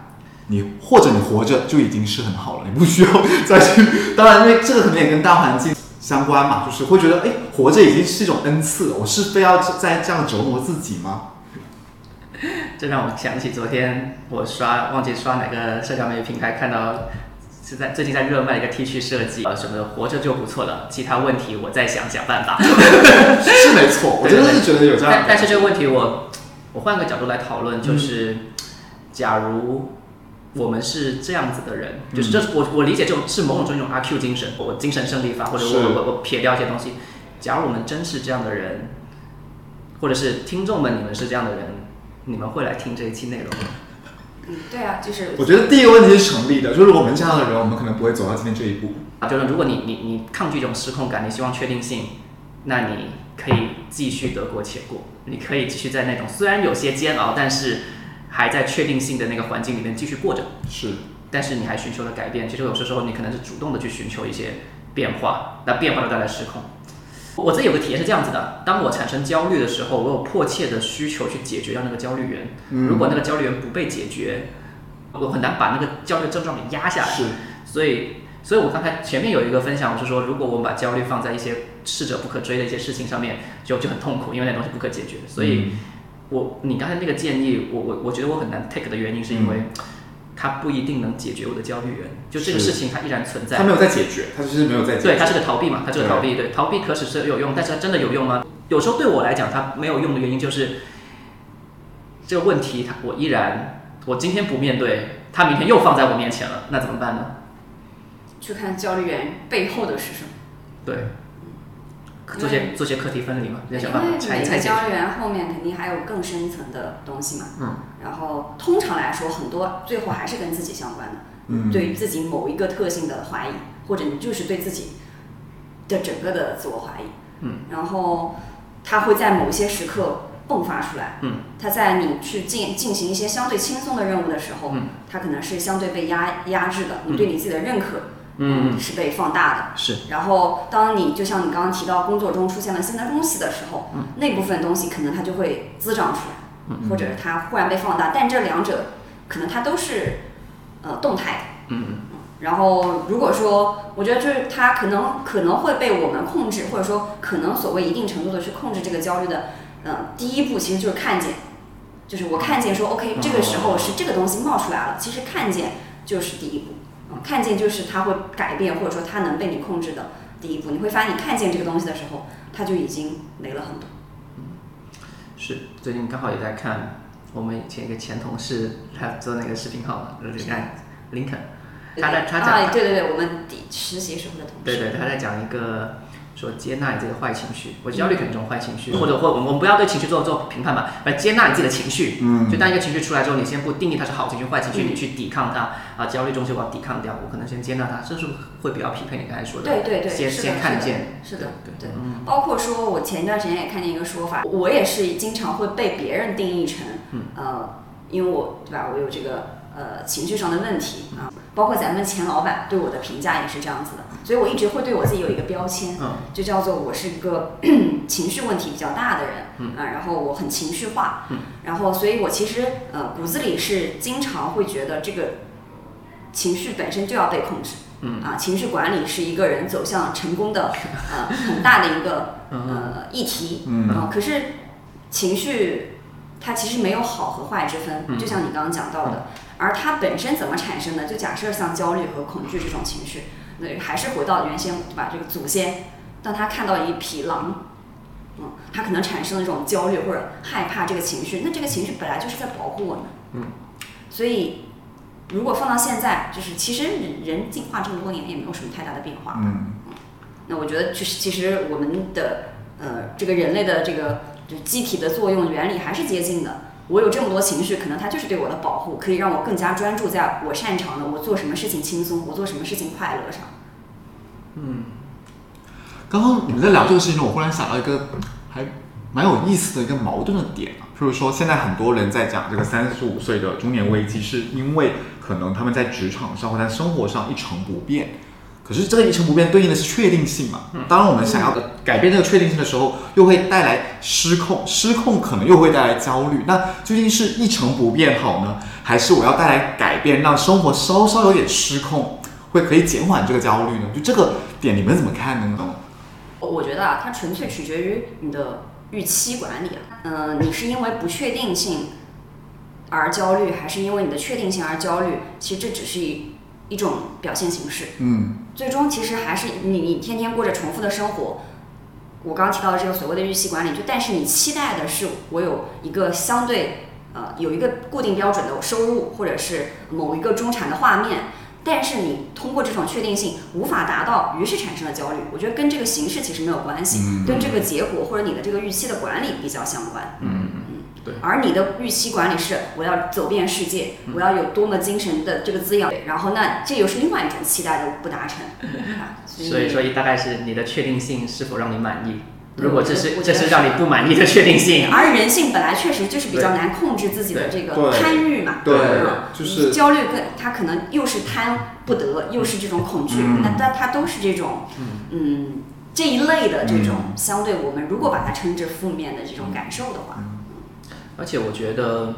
Speaker 1: 你或者你活着就已经是很好了，你不需要再去。(laughs) 当然，因为这个可能也跟大环境相关嘛，就是会觉得，哎，活着已经是一种恩赐了。我是非要再这样折磨自己吗？
Speaker 3: 这让我想起昨天我刷忘记刷哪个社交媒体平台，看到是在最近在热卖一个 T 恤设计，呃，什么的活着就不错了，其他问题我再想想办法。(laughs)
Speaker 1: 是没错，我真的是觉得有这样。
Speaker 3: 但但是这个问题，我我换个角度来讨论，就是假如。我们是这样子的人，就是这我我理解这种是某种这种阿 Q 精神，我精神胜利法，或者我我我撇掉一些东西。假如我们真是这样的人，或者是听众们你们是这样的人，你们会来听这一期内容吗？
Speaker 2: 嗯，对啊，就是
Speaker 1: 我觉得第一个问题是成立的，就是我们这样的人，我们可能不会走到今天这一步。
Speaker 3: 啊，就是如果你你你抗拒这种失控感，你希望确定性，那你可以继续得过且过，你可以继续在那种虽然有些煎熬，但是。还在确定性的那个环境里面继续过着，
Speaker 1: 是，
Speaker 3: 但是你还寻求了改变。其实有些时候你可能是主动的去寻求一些变化，那变化就带来失控。我自己有个体验是这样子的：当我产生焦虑的时候，我有迫切的需求去解决掉那个焦虑源。如果那个焦虑源不被解决，我很难把那个焦虑症状给压下来。
Speaker 1: 是，
Speaker 3: 所以，所以我刚才前面有一个分享，我是说，如果我们把焦虑放在一些逝者不可追的一些事情上面，就就很痛苦，因为那东西不可解决。所以。我你刚才那个建议，我我我觉得我很难 take 的原因，是因为它不一定能解决我的焦虑源，就这个事情它依然存在。
Speaker 1: 它没有在解决，它就是没有在。
Speaker 3: 对，它是个逃避嘛，它是个逃避。对，逃避可使是有用，但是它真的有用吗？有时候对我来讲，它没有用的原因就是这个问题，它我依然，我今天不面对，它明天又放在我面前了，那怎么办呢？
Speaker 2: 去看焦虑源背后的是什么？
Speaker 3: 对。做些做些课题分离嘛，要想办
Speaker 2: 因为
Speaker 3: 法拆
Speaker 2: 每
Speaker 3: 拆解决。
Speaker 2: 个交易员后面肯定还有更深层的东西嘛。
Speaker 3: 嗯。
Speaker 2: 然后通常来说，很多最后还是跟自己相关的。
Speaker 1: 嗯
Speaker 2: 对于自己某一个特性的怀疑，或者你就是对自己的整个的自我怀疑。
Speaker 3: 嗯。
Speaker 2: 然后他会在某些时刻迸发出来。
Speaker 3: 嗯。
Speaker 2: 他在你去进进行一些相对轻松的任务的时候，
Speaker 3: 嗯
Speaker 2: 他可能是相对被压压制的，你对你自己的认可，
Speaker 3: 嗯，
Speaker 2: 是被放大的。
Speaker 3: 是，
Speaker 2: 然后，当你就像你刚刚提到工作中出现了新的东西的时候，
Speaker 3: 嗯
Speaker 2: 那部分东西可能它就会滋长出来，
Speaker 3: 嗯
Speaker 2: 或者它忽然被放大，但这两者可能它都是呃动态的。
Speaker 3: 嗯嗯
Speaker 2: 然后，如果说我觉得就是它可能可能会被我们控制，或者说可能所谓一定程度的去控制这个焦虑的，呃，第一步其实就是看见，就是我看见说 OK，这个时候是这个东西冒出来了，其实看见就是第一步。嗯看见就是它会改变，或者说它能被你控制的第一步。你会发现，你看见这个东西的时候，它就已经没了很多。
Speaker 3: 是，最近刚好也在看我们以前一个前同事，他做那个视频号嘛，就是看林肯，他在他
Speaker 2: 啊，
Speaker 3: 讲，
Speaker 2: 对对对，我们底实习时候的同事。
Speaker 3: 对对，他在讲一个说接纳你这个坏情绪，我焦虑可能这种坏情绪，或者或我们不要对情绪做做评判吧，来接纳你自己的情绪。
Speaker 1: 嗯。
Speaker 3: 就当一个情绪出来之后，你先不定义它是好情绪、坏情绪，
Speaker 2: 嗯
Speaker 3: 你去抵抗它啊，焦虑中心我要抵抗掉，我可能先接纳它，这是会比较匹配你刚才说的？
Speaker 2: 对对对，
Speaker 3: 先先看见，
Speaker 2: 是的，
Speaker 3: 对。
Speaker 2: 对。
Speaker 3: 嗯。
Speaker 2: 包括说，我前一段时间也看见一个说法，我也是经常会被别人定义成，
Speaker 3: 嗯。
Speaker 2: 呃，因为我对吧，我有这个呃情绪上的问题啊，包括咱们前老板对我的评价也是这样子的，所以我一直会对我自己有一个标签，
Speaker 3: 嗯
Speaker 2: 就叫做我是一个 (clears throat) 情绪问题比较大的人，
Speaker 3: 嗯
Speaker 2: 啊，然后我很情绪化，
Speaker 3: 嗯
Speaker 2: 然后所以我其实呃骨子里是经常会觉得这个情绪本身就要被控制。
Speaker 3: 嗯
Speaker 2: 啊，情绪管理是一个人走向成功的 (laughs) 呃很大的一个呃议题。
Speaker 1: 嗯
Speaker 2: 啊可是情绪它其实没有好和坏之分，
Speaker 3: 嗯
Speaker 2: 就像你刚刚讲到的。而它本身怎么产生的？就假设像焦虑和恐惧这种情绪，那还是回到原先对吧？这个祖先，当他看到一匹狼，嗯，他可能产生了一种焦虑或者害怕这个情绪，那这个情绪本来就是在保护我们。
Speaker 3: 嗯，
Speaker 2: 所以如果放到现在，就是其实人人进化这么多年也没有什么太大的变化。
Speaker 1: 嗯
Speaker 2: 那我觉得就是其实我们的呃这个人类的这个就机体的作用原理还是接近的。我有这么多情绪，可能它就是对我的保护，可以让我更加专注在我擅长的，我做什么事情轻松，我做什么事情快乐上。
Speaker 3: 嗯
Speaker 4: 刚刚你们在聊这个事情，我忽然想到一个还蛮有意思的一个矛盾的点啊，
Speaker 1: 就是说，现在很多人在讲这个三十五岁的中年危机，是因为可能他们在职场上或在生活上一成不变。可是这个一成不变对应的是确定性嘛？当然，我们想要的改变这个确定性的时候，又会带来失控，失控可能又会带来焦虑。那究竟是一成不变好呢，还是我要带来改变，让生活稍稍有点失控，会可以减缓这个焦虑呢？就这个点，你们怎么看呢？
Speaker 2: 我觉得啊，它纯粹取决于你的预期管理啊。嗯、你是因为不确定性而焦虑，还是因为你的确定性而焦虑？其实这只是一一种表现形式。
Speaker 1: 嗯
Speaker 2: 最终其实还是你你天天过着重复的生活。我刚刚提到的这个所谓的预期管理，就但是你期待的是我有一个相对呃有一个固定标准的收入，或者是某一个中产的画面，但是你通过这种确定性无法达到，于是产生了焦虑。我觉得跟这个形式其实没有关系，
Speaker 1: 嗯
Speaker 2: 跟这个结果或者你的这个预期的管理比较相关。
Speaker 3: 嗯对。
Speaker 2: 而你的预期管理是我要走遍世界，我要有多么精神的这个滋养，然后那这又是另外一种期待的不达成，(laughs) 啊
Speaker 3: 所以所以大概是你的确定性是否让你满意？如果这
Speaker 2: 我
Speaker 3: 是这是让你不满意的确定性，
Speaker 2: 而人性本来确实就是比较难控制自己的这个贪欲嘛，
Speaker 1: 对。
Speaker 2: 嗯
Speaker 1: 就是。
Speaker 2: 焦虑跟他可能又是贪不得，又是这种恐惧，
Speaker 1: 嗯。
Speaker 2: 那但它都是这种嗯这一类的这种
Speaker 1: 嗯。
Speaker 2: 相对我们如果把它称之负面的这种感受的话，
Speaker 3: 而且我觉得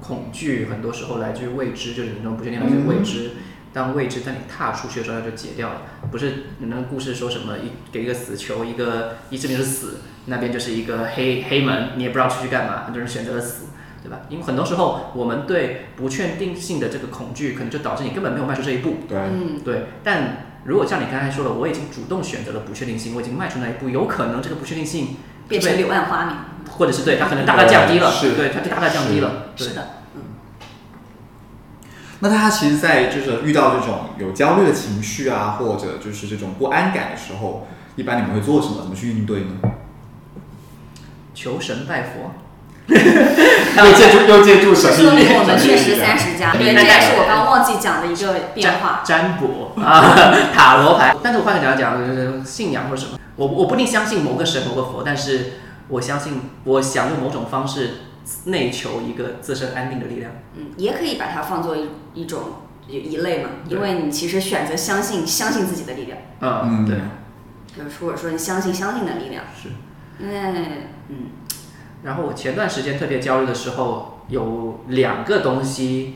Speaker 3: 恐惧很多时候来自于未知，就是你那种不确定来自于未知。当未知，在你踏出去的时候，它就解掉了。不是你那个故事说什么一给一个死囚，一个一这边是死，那边就是一个黑黑门，你也不知道出去干嘛，很多人选择了死，对吧？因为很多时候我们对不确定性的这个恐惧，可能就导致你根本没有迈出这一步。
Speaker 1: 对，
Speaker 2: 嗯，
Speaker 3: 对，但如果像你刚才说的，我已经主动选择了不确定性，我已经迈出那一步，有可能这个不确定性
Speaker 2: 变成柳暗花明，
Speaker 3: 或者是对它可能大大降低了，
Speaker 1: 是。
Speaker 3: 对它就大大降低了，对
Speaker 2: 是的，
Speaker 1: 那他其实，在就是遇到这种有焦虑的情绪啊，或者就是这种不安感的时候，一般你们会做什么？怎么去应对呢？
Speaker 3: 求神拜佛，(laughs)
Speaker 1: 又借助又借助神
Speaker 2: 说
Speaker 1: 秘力
Speaker 2: 明我们确实三十加，对，这也是我刚忘记讲的一个变化。(laughs)
Speaker 3: 占卜啊，(laughs) 塔罗牌。但是我换个角度讲，就是信仰或者什么，我我不一定相信某个神某个佛，但是我相信我想用某种方式内求一个自身安定的力量。
Speaker 2: 嗯，也可以把它放作一一种一一类嘛，因为你其实选择相信相信自己的力量，
Speaker 3: 嗯，
Speaker 1: 嗯
Speaker 3: 对。
Speaker 2: 就是或者说你相信相信的力量。
Speaker 3: 是。
Speaker 2: 因为嗯，
Speaker 3: 然后我前段时间特别焦虑的时候，有两个东西，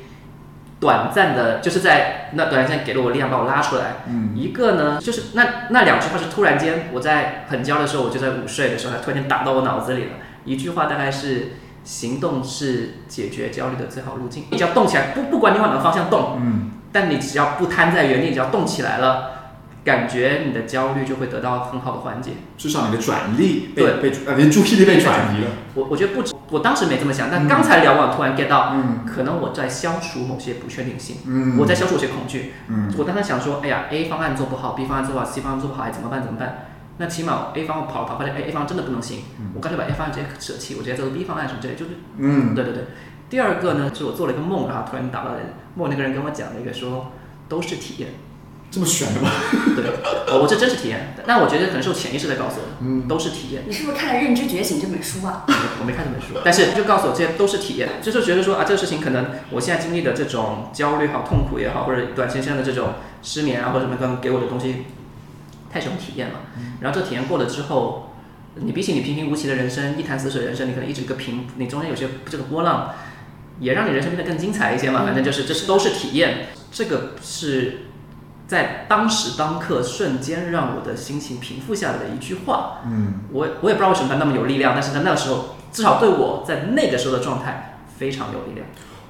Speaker 3: 短暂的，就是在那短暂间给了我力量，把我拉出来。
Speaker 1: 嗯
Speaker 3: 一个呢，就是那那两句话是突然间我在很焦的时候，我就在午睡的时候，它突然间打到我脑子里了。一句话大概是：行动是解决焦虑的最好路径。你只要动起来，不不管你往哪个方向动，
Speaker 1: 嗯
Speaker 3: 但你只要不瘫在原地，只要动起来了，感觉你的焦虑就会得到很好的缓解。
Speaker 1: 至少你的转移力被
Speaker 3: 对
Speaker 1: 被呃你的注意力被转移了。
Speaker 3: 我我觉得不止，我当时没这么想，但刚才聊完突然 get 到，
Speaker 1: 嗯
Speaker 3: 可能我在消除某些不确定性，
Speaker 1: 嗯
Speaker 3: 我在消除某些恐惧。
Speaker 1: 嗯
Speaker 3: 我当时想说，哎呀，A 方案做不好，B 方案做不好，C 方案做不好，哎，怎么办？怎么办？那起码 A 方案跑了跑，发现哎 A 方案真的不能行，我干脆把 A 方案直接舍弃，我直接做个 B 方案什么之类，就是
Speaker 1: 嗯
Speaker 3: 对对对。第二个呢，是我做了一个梦，然后突然打到人，梦那个人跟我讲了一个说，都是体验，
Speaker 1: 这么悬的吗？
Speaker 3: 对，哦我这真是体验，但我觉得可能是我潜意识在告诉我的，
Speaker 1: 嗯
Speaker 3: 都是体验。
Speaker 2: 你是不是看了《认知觉醒》这本书啊？
Speaker 3: 我没看这本书，但是就告诉我这些都是体验，就是觉得说啊，这个事情可能我现在经历的这种焦虑好、痛苦也好，或者短时间的这种失眠啊，或者什么可能给我的东西，太是种体验了。然后这体验过了之后，你比起你平平无奇的人生、一潭死水的人生，你可能一直一个平，你中间有些这个波浪，也让你人生变得更精彩一些嘛。反正就是这是都是体验，这个是在当时当刻瞬间让我的心情平复下来的一句话。
Speaker 1: 嗯
Speaker 3: 我我也不知道为什么它那么有力量，但是在那个时候，至少对我在那个时候的状态非常有力量。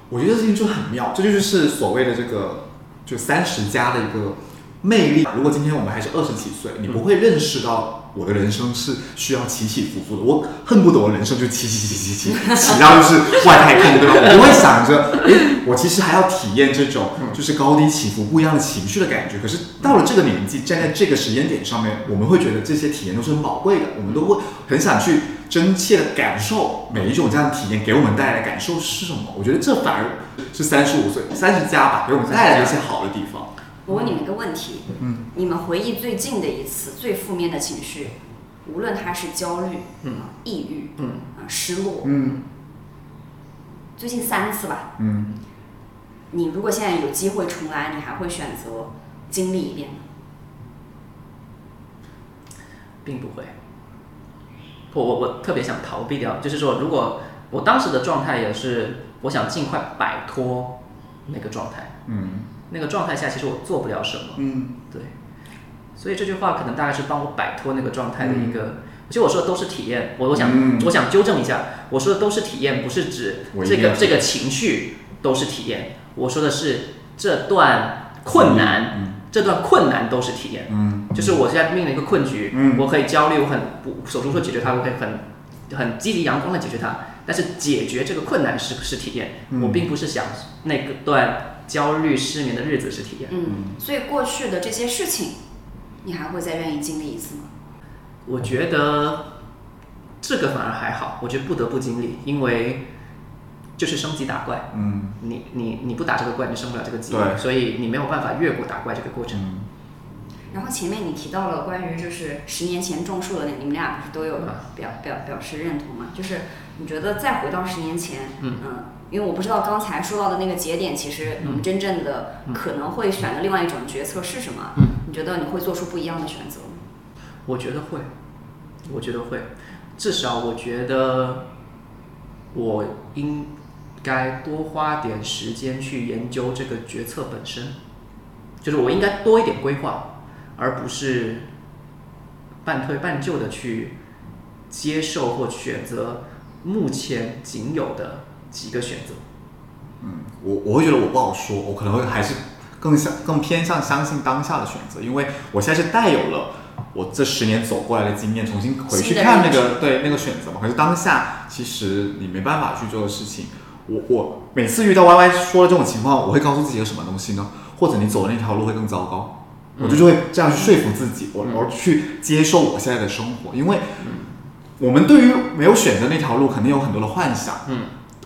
Speaker 1: 我觉得这事情就很妙，这就是所谓的这个就三十加的一个魅力。如果今天我们还是二十几岁，你不会认识到我的人生是需要起起伏伏的。我恨不得我人生就起起起起起起起到就是外太空，对吧？我不会想着，诶，我其实还要体验这种就是高低起伏不一样的情绪的感觉。可是到了这个年纪，站在这个时间点上面，我们会觉得这些体验都是很宝贵的，我们都会很想去真切的感受每一种这样的体验给我们带来的感受是什么。我觉得这反而是三十五岁、三十加吧，给我们带来的一些好的地方。
Speaker 2: 我问你们一个问题，
Speaker 1: 嗯，
Speaker 2: 你们回忆最近的一次最负面的情绪，无论它是焦虑、
Speaker 3: 嗯。
Speaker 2: 啊抑郁、
Speaker 3: 嗯。
Speaker 2: 啊失落，
Speaker 1: 嗯。
Speaker 2: 最近三次吧，
Speaker 1: 嗯，
Speaker 2: 你如果现在有机会重来，你还会选择经历一遍吗？
Speaker 3: 并不会。我我我特别想逃避掉，就是说，如果我当时的状态也是，我想尽快摆脱那个状态，
Speaker 1: 嗯
Speaker 3: 那个状态下其实我做不了什么，
Speaker 1: 嗯
Speaker 3: 对。所以这句话可能大概是帮我摆脱那个状态的一个。其实我说的都是体验，我我想、
Speaker 1: 嗯
Speaker 3: 我想纠正一下，我说的都是体验，不是指这个这个情绪都是体验，我说的是这段困难，
Speaker 1: 嗯
Speaker 3: 这段困难都是体验。
Speaker 1: 嗯
Speaker 3: 就是我现在面临一个困局，
Speaker 1: 嗯
Speaker 3: 我可以焦虑，我很不手足说解决它，我可以很很积极阳光的解决它。但是解决这个困难是是体验，
Speaker 1: 嗯
Speaker 3: 我并不是想那个段焦虑失眠的日子是体验。
Speaker 2: 嗯，所以过去的这些事情，你还会再愿意经历一次吗？
Speaker 3: 我觉得这个反而还好，我觉得不得不经历，因为就是升级打怪，
Speaker 1: 嗯
Speaker 3: 你你你不打这个怪，你升不了这个级
Speaker 1: 对，
Speaker 3: 所以你没有办法越过打怪这个过程。
Speaker 1: 嗯
Speaker 2: 然后前面你提到了关于就是十年前种树的那，你们俩不是都有
Speaker 3: 嗯
Speaker 2: 表表表示认同吗？就是你觉得再回到十年前，
Speaker 3: 嗯
Speaker 2: 因为我不知道刚才说到的那个节点，其实你们真正的
Speaker 3: 嗯
Speaker 2: 可能会选的另外一种决策是什么？
Speaker 3: 嗯
Speaker 2: 你觉得你会做出不一样的选择吗？
Speaker 3: 我觉得会，我觉得会，至少我觉得我应该多花点时间去研究这个决策本身，就是我应该多一点规划，而不是半推半就的去接受或选择目前仅有的几个选择。
Speaker 1: 嗯，我我会觉得我不好说，我可能会还是更像更偏向相信当下的选择，因为我现在是带有了我这十年走过来的经验，重新回去看那个对那个选择嘛。可是当下其实你没办法去做的事情，我我每次遇到 Y Y 说的这种情况，我会告诉自己个什么东西呢？或者你走的那条路会更糟糕，我就就会这样去说服自己，我而去接受我现在的生活，因为我们对于没有选择那条路，肯定有很多的幻想，
Speaker 3: 嗯，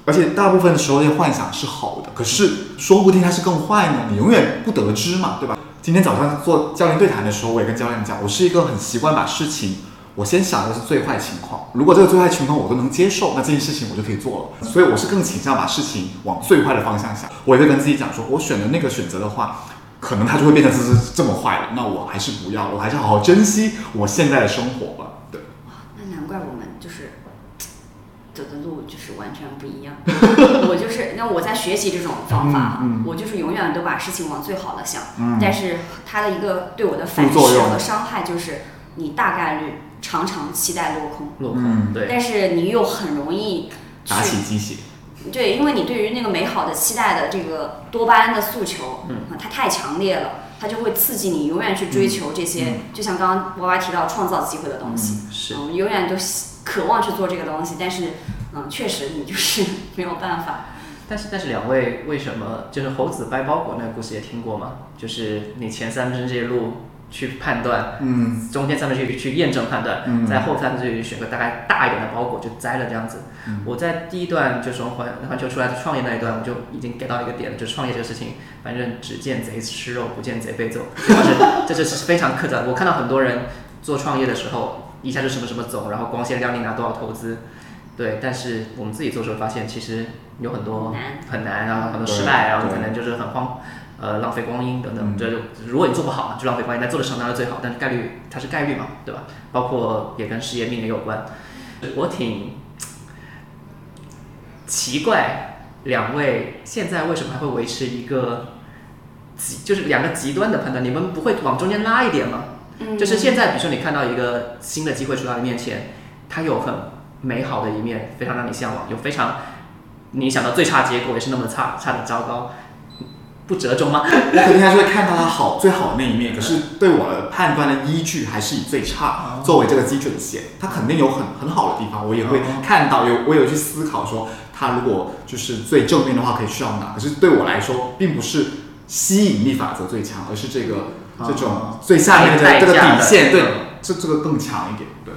Speaker 1: 而且大部分的时候，那些幻想是好的，可是说不定它是更坏呢，你永远不得知嘛，对吧？今天早上做教练对谈的时候，我也跟教练讲，我是一个很习惯把事情，我先想的是最坏情况，如果这个最坏情况我都能接受，那这件事情我就可以做了。所以我是更倾向把事情往最坏的方向想，我也会跟自己讲说，我选的那个选择的话，可能它就会变成这这这么坏了，那我还是不要，我还是好好珍惜我现在的生活吧。对，
Speaker 2: 那难怪我们就是走的路就是完全不一样。(laughs) 我就是那我在学习这种方法，
Speaker 1: 嗯嗯。
Speaker 2: 我就是永远都把事情往最好的想，
Speaker 1: 嗯。
Speaker 2: 但是它的一个对我的反
Speaker 1: 作用。
Speaker 2: 噬和伤害就是你大概率常常期待落空，
Speaker 3: 落
Speaker 1: 嗯。
Speaker 3: 空，对，
Speaker 2: 但是你又很容易
Speaker 1: 打
Speaker 2: 去
Speaker 1: 起鸡血，
Speaker 2: 对，因为你对于那个美好的期待的这个多巴胺的诉求，
Speaker 3: 嗯。
Speaker 2: 啊，它太强烈了，它就会刺激你永远去追求这些，
Speaker 1: 嗯。
Speaker 2: 就像刚刚娃娃提到创造机会的东西，
Speaker 3: 是。
Speaker 2: 嗯，永远都渴望去做这个东西，但是，嗯，确实你就是没有办法，
Speaker 3: 但是但是两位为什么就是猴子掰包裹那个故事也听过吗？就是你前三分之这些路去判断，
Speaker 1: 嗯
Speaker 3: 中间三分之一去验证判断，
Speaker 1: 嗯
Speaker 3: 在后三分之一选个大概大一点的包裹就摘了这样子。
Speaker 1: 嗯
Speaker 3: 我在第一段就是从环环球出来创业那一段，我就已经给到一个点，就创业这个事情，反正只见贼吃肉，不见贼被揍，这就是这就是非常刻在。我看到很多人做创业的时候，一下就什么什么走，然后光鲜亮丽拿多少投资，对，但是我们自己做的时候发现，其实有很多很难，然后很多失败，然后可能就是很荒，呃，浪费光阴等等。
Speaker 1: 嗯
Speaker 3: 这就如果你做不好，就浪费光阴；但做的成当然最好，但是概率它是概率嘛，对吧？包括也跟事业命也有关。我挺奇怪，两位现在为什么还会维持一个极，就是两个极端的判断？你们不会往中间拉一点吗？
Speaker 2: 嗯，
Speaker 3: 就是现在，比如说你看到一个新的机会出到你面前，它有很美好的一面，非常让你向往，有非常你想到最差结果也是那么差，差的糟糕，不折中吗？
Speaker 1: 我肯定还是会看到它好最好的那一面，可是对我的判断的依据还是以最差作为这个基准线。它肯定有很很好的地方，我也会看到，有我有去思考说，它如果就是最正面的话可以去到哪。可是对我来说，并不是吸引力法则最强，而是这个
Speaker 3: 哦
Speaker 1: 这种最下面的这个底线，对
Speaker 3: 嗯，
Speaker 1: 这这个更强一点，对。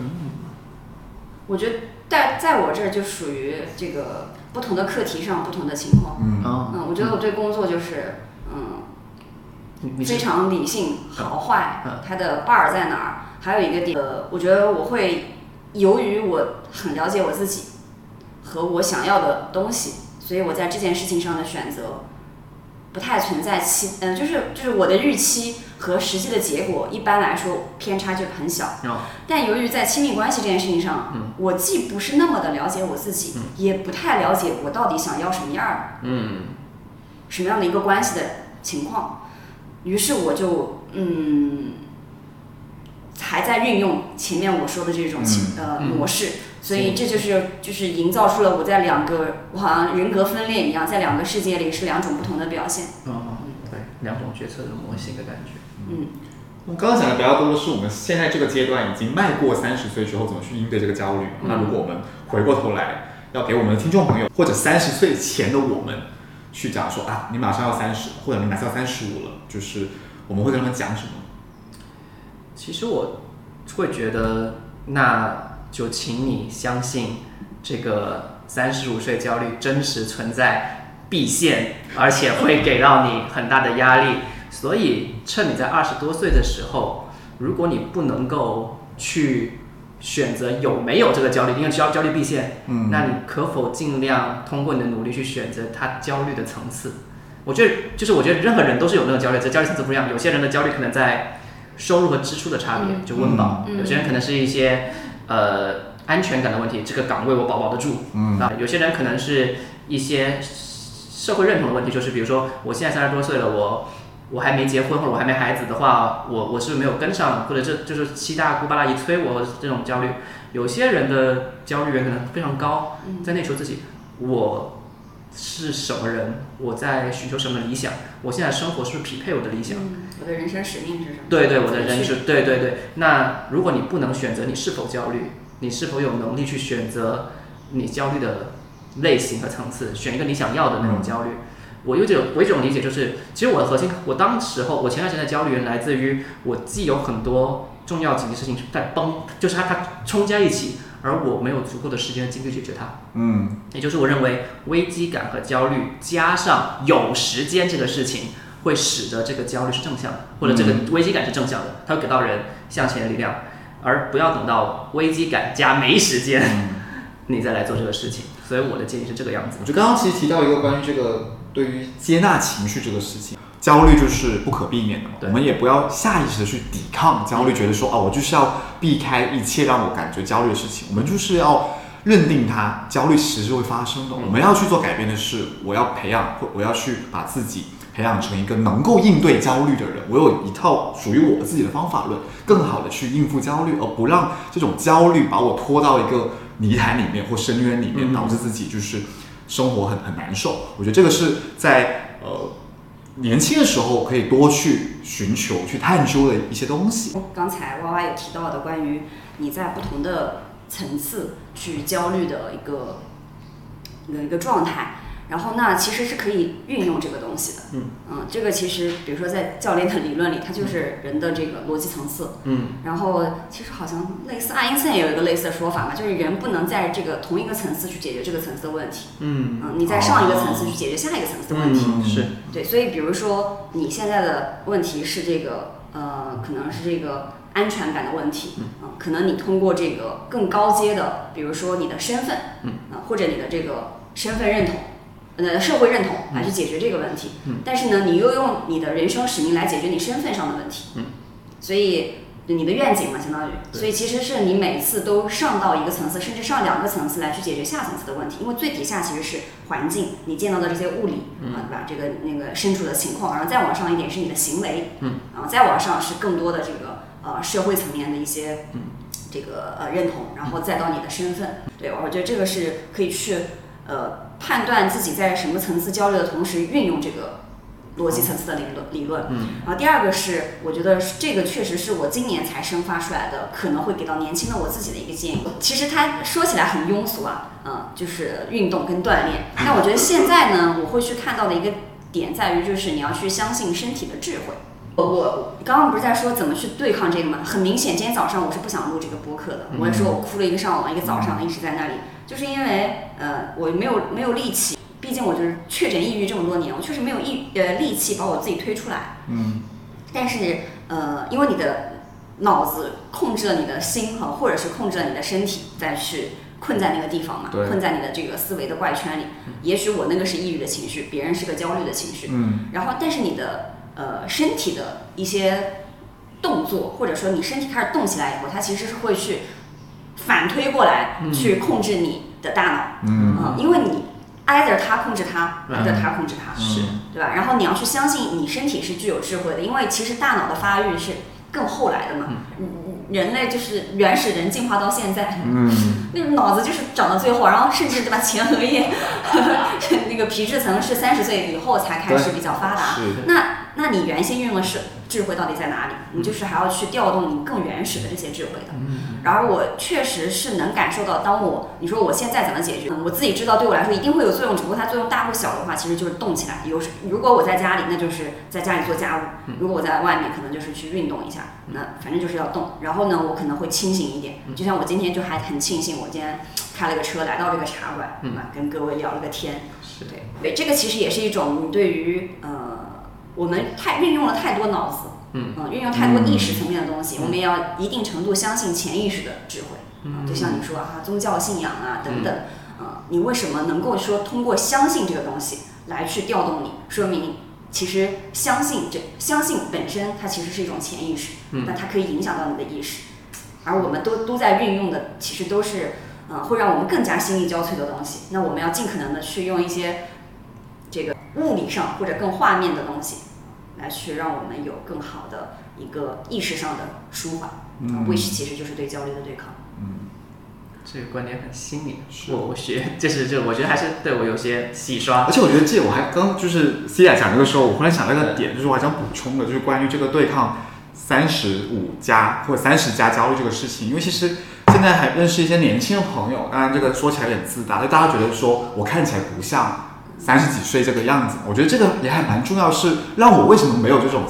Speaker 2: 我觉得在在我这儿就属于这个不同的课题上不同的情况，
Speaker 1: 嗯
Speaker 2: 我觉得我对工作就是，嗯。非常理性，好坏
Speaker 3: 嗯，
Speaker 2: 它的 bar 在哪儿？还有一个点，呃，我觉得我会由于我很了解我自己和我想要的东西，所以我在这件事情上的选择不太存在期，嗯、就是就是我的预期和实际的结果一般来说偏差就很小。
Speaker 3: 哦
Speaker 2: 但由于在亲密关系这件事情上，
Speaker 3: 嗯
Speaker 2: 我既不是那么的了解我自己，
Speaker 3: 嗯
Speaker 2: 也不太了解我到底想要什么样儿的。
Speaker 3: 嗯
Speaker 2: 什么样的一个关系的情况，于是我就嗯，还在运用前面我说的这种情、呃
Speaker 3: 嗯
Speaker 2: 模式，所以这就是就是营造出了我在两个我好像人格分裂一样，在两个世界里是两种不同的表现。
Speaker 3: 嗯，对，两种决策的模型的感觉。
Speaker 2: 嗯，
Speaker 1: 我刚刚讲的比较多的是我们现在这个阶段已经迈过三十岁之后怎么去应对这个焦虑。那如果我们回过头来，要给我们的听众朋友或者三十岁前的我们去讲说啊，你马上要三十，或者你马上要三十五了，就是我们会跟他们讲什么？
Speaker 3: 其实我会觉得，那就请你相信这个三十五岁焦虑真实存在、必现，而且会给到你很大的压力。所以，趁你在二十多岁的时候，如果你不能够去选择有没有这个焦虑，因为焦焦虑必现，
Speaker 1: 嗯
Speaker 3: 那你可否尽量通过你的努力去选择他焦虑的层次？我觉得，就是我觉得任何人都是有那个焦虑，只是焦虑层次不一样。有些人的焦虑可能在收入和支出的差别，
Speaker 2: 嗯
Speaker 3: 就温饱；
Speaker 2: 嗯
Speaker 3: 有些人可能是一些呃安全感的问题，这个岗位我保保得住。
Speaker 1: 嗯
Speaker 3: 啊，有些人可能是一些社会认同的问题，就是比如说我现在三十多岁了，我我还没结婚或者我还没孩子的话，我我是没有跟上，或者这就是七大姑八大姨催我这种焦虑。有些人的焦虑源可能非常高，
Speaker 2: 嗯
Speaker 3: 在内求自己，我是什么人，我在寻求什么理想，我现在生活是不是匹配我的理想？
Speaker 2: 嗯，我的人生使命是什么？
Speaker 3: 对对，我的人
Speaker 2: 生
Speaker 3: 是，对对对。那如果你不能选择，你是否焦虑？你是否有能力去选择你焦虑的类型和层次，选一个你想要的那种焦虑？我有这种我有一种理解，就是其实我的核心，我当时候我前段时间的焦虑来自于我既有很多重要紧急事情在崩，就是它它冲在一起，而我没有足够的时间精力去解决它。
Speaker 4: 嗯，
Speaker 3: 也就是我认为危机感和焦虑加上有时间这个事情，会使得这个焦虑是正向的，或者这个危机感是正向的，它会给到人向前的力量，而不要等到危机感加没时间，你再来做这个事情。所以我的建议是这个样子
Speaker 1: 我。觉得刚刚其实提到一个关于这个对于接纳情绪这个事情，焦虑就是不可避免的嘛。我们也不要下意识的去抵抗焦虑，觉得说啊，我就是要避开一切让我感觉焦虑的事情。我们就是要认定它，焦虑其实是会发生的。我们要去做改变的是，我要培养，或我要去把自己培养成一个能够应对焦虑的人。我有一套属于我自己的方法论，更好的去应付焦虑，而不让这种焦虑把我拖到一个泥潭里面或深渊里面，
Speaker 3: 嗯
Speaker 1: 导致自己就是生活很很难受。我觉得这个是在呃年轻的时候可以多去寻求、去探究的一些东西。
Speaker 2: 刚才娃娃也提到的关于你在不同的层次去焦虑的一个一个一个状态，然后那其实是可以运用这个东西的。
Speaker 3: 嗯
Speaker 2: 这个其实比如说在教练的理论里，它就是人的这个逻辑层次。
Speaker 3: 嗯
Speaker 2: 然后其实好像类似爱因斯坦也有一个类似的说法嘛，就是人不能在这个同一个层次去解决这个层次的问题，
Speaker 3: 嗯
Speaker 2: 嗯，你在上一个层次去解决下一个层次的问题。
Speaker 3: 嗯是
Speaker 2: 对，所以比如说你现在的问题是这个呃，可能是这个安全感的问题，嗯、可能你通过这个更高阶的，比如说你的身份，
Speaker 3: 嗯
Speaker 2: 啊或者你的这个身份认同。呃，社会认同来去解决这个问题，
Speaker 3: 嗯。
Speaker 2: 但是呢，你又用你的人生使命来解决你身份上的问题，
Speaker 3: 嗯。
Speaker 2: 所以你的愿景嘛，相当于，所以其实是你每次都上到一个层次，甚至上两个层次来去解决下层次的问题，因为最底下其实是环境，你见到的这些物理，
Speaker 3: 嗯
Speaker 2: 啊，对吧？这个那个身处的情况，然后再往上一点是你的行为，
Speaker 3: 嗯，
Speaker 2: 然后再往上是更多的这个呃社会层面的一些，
Speaker 3: 嗯，
Speaker 2: 这个呃认同，然后再到你的身份，对，我觉得这个是可以去呃判断自己在什么层次焦虑的同时，运用这个逻辑层次的理论理论。
Speaker 3: 嗯
Speaker 2: 然后第二个是，我觉得这个确实是我今年才生发出来的，可能会给到年轻的我自己的一个建议。其实它说起来很庸俗啊，嗯，就是运动跟锻炼。(laughs) 但我觉得现在呢，我会去看到的一个点在于，就是你要去相信身体的智慧。我我刚刚不是在说怎么去对抗这个吗？很明显，今天早上我是不想录这个播客的。我也说我哭了一个上午，一个早上一直在那里，就是因为呃我没有没有力气，毕竟我就是确诊抑郁这么多年，我确实没有力呃力气把我自己推出来。
Speaker 1: 嗯，
Speaker 2: 但是呃，因为你的脑子控制了你的心哈，或者是控制了你的身体，再去困在那个地方嘛，困在你的这个思维的怪圈里。也许我那个是抑郁的情绪，别人是个焦虑的情绪。
Speaker 1: 嗯，
Speaker 2: 然后，但是你的呃身体的一些动作，或者说你身体开始动起来以后，它其实是会去反推过来，
Speaker 3: 嗯
Speaker 2: 去控制你的大脑。
Speaker 1: 嗯
Speaker 2: 嗯，因为你 either 他控制他
Speaker 3: 嗯
Speaker 2: ，either 他控制他，
Speaker 3: 是
Speaker 2: 对吧？然后你要去相信你身体是具有智慧的，因为其实大脑的发育是更后来的嘛。嗯人类就是原始人进化到现在，
Speaker 1: 嗯，
Speaker 2: 那脑子就是长到最后，然后甚至对吧，前额叶 (laughs) 那个皮质层是三十岁以后才开始比较发达。
Speaker 1: 是
Speaker 2: 那那你原先运用的是智慧到底在哪里？你就是还要去调动你更原始的这些智慧的。然而我确实是能感受到，当我你说我现在怎么解决，嗯我自己知道对我来说一定会有作用，只不过它作用大或小的话，其实就是动起来。有时如果我在家里，那就是在家里做家务；如果我在外面，可能就是去运动一下。那反正就是要动。然后呢，我可能会清醒一点。就像我今天就还很庆幸，我今天开了个车来到这个茶馆，
Speaker 3: 嗯
Speaker 2: 啊，跟各位聊了个天。
Speaker 3: 是
Speaker 2: 对对，这个其实也是一种你对于呃，我们太运用了太多脑子，
Speaker 3: 嗯
Speaker 2: 运用太多意识层面的东西，我们也要一定程度相信潜意识的智慧。嗯，就像你说啊，宗教信仰啊等等，啊，你为什么能够说通过相信这个东西来去调动你？说明其实相信这相信本身它其实是一种潜意识，
Speaker 3: 嗯
Speaker 2: 那它可以影响到你的意识，而我们都都在运用的其实都是。嗯，会让我们更加心力交瘁的东西，那我们要尽可能的去用一些这个物理上或者更画面的东西，来去让我们有更好的一个意识上的舒缓。
Speaker 1: 嗯
Speaker 2: 啊，which 其实就是对焦虑的对抗。
Speaker 3: 嗯这个观点很新颖，
Speaker 1: 是
Speaker 3: 我我学就是就，我觉得还是对我有些洗刷
Speaker 1: 而。且我觉得这我还刚就是 C 亚讲这个时候，我忽然想到一个点，就是我还想补充的，就是关于这个对抗三十五加或者三十加焦虑这个事情，因为其实现在还认识一些年轻的朋友，当然这个说起来有点自大，就大家觉得说我看起来不像三十几岁这个样子。我觉得这个也还蛮重要，是让我为什么没有这种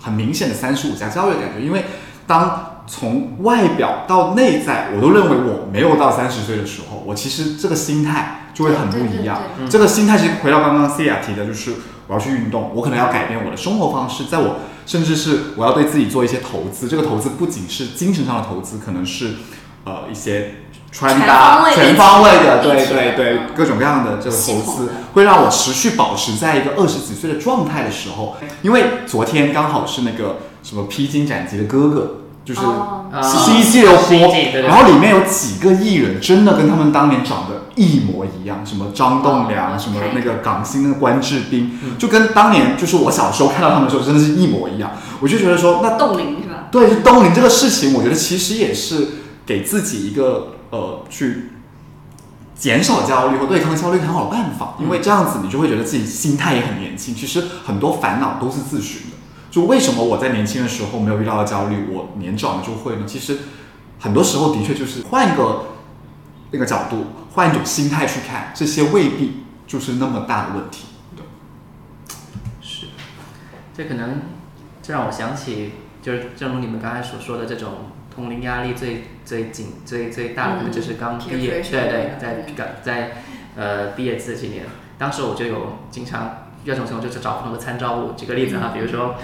Speaker 1: 很明显的三十五加焦虑的感觉？因为当从外表到内在，我都认为我没有到三十岁的时候，我其实这个心态就会很不一样。
Speaker 2: 对对
Speaker 1: 这个心态其实回到刚刚 C 亚提的，就是我要去运动，我可能要改变我的生活方式，在我甚至是我要对自己做一些投资。这个投资不仅是精神上的投资，可能是呃一些穿搭
Speaker 2: 全方位的
Speaker 1: 对对对
Speaker 2: 嗯，
Speaker 1: 各种各样的这个投资会让我持续保持在一个二十几岁的状态的时候。因为昨天刚好是那个什么披荆斩棘的哥哥，就是
Speaker 2: 哦
Speaker 3: 啊
Speaker 1: 新一季流播
Speaker 3: 新一季对对，对
Speaker 1: 然后里面有几个艺人真的跟他们当年长得一模一样，什么张栋梁，
Speaker 2: 哦
Speaker 1: 什么那个港星那个关智斌，就跟当年就是我小时候看到他们的时候真的是一模一样。我就觉得说，那
Speaker 2: 冻龄是吧？
Speaker 1: 对，就冬龄这个事情，我觉得其实也是给自己一个呃去减少焦虑或对抗焦虑很好的办法，因为这样子你就会觉得自己心态也很年轻。其实很多烦恼都是自寻的。就为什么我在年轻的时候没有遇到的焦虑，我年长了就会呢？其实很多时候的确就是换一个那个角度，换一种心态去看，这些未必就是那么大的问题。对
Speaker 3: 是，这可能这让我想起，就是正如你们刚才所说的这种同龄压力最最紧最最大的就是刚毕业对对在刚在呃毕业这几年。当时我就有经常第二种情况就是找不同的参照物举个例子哈比如说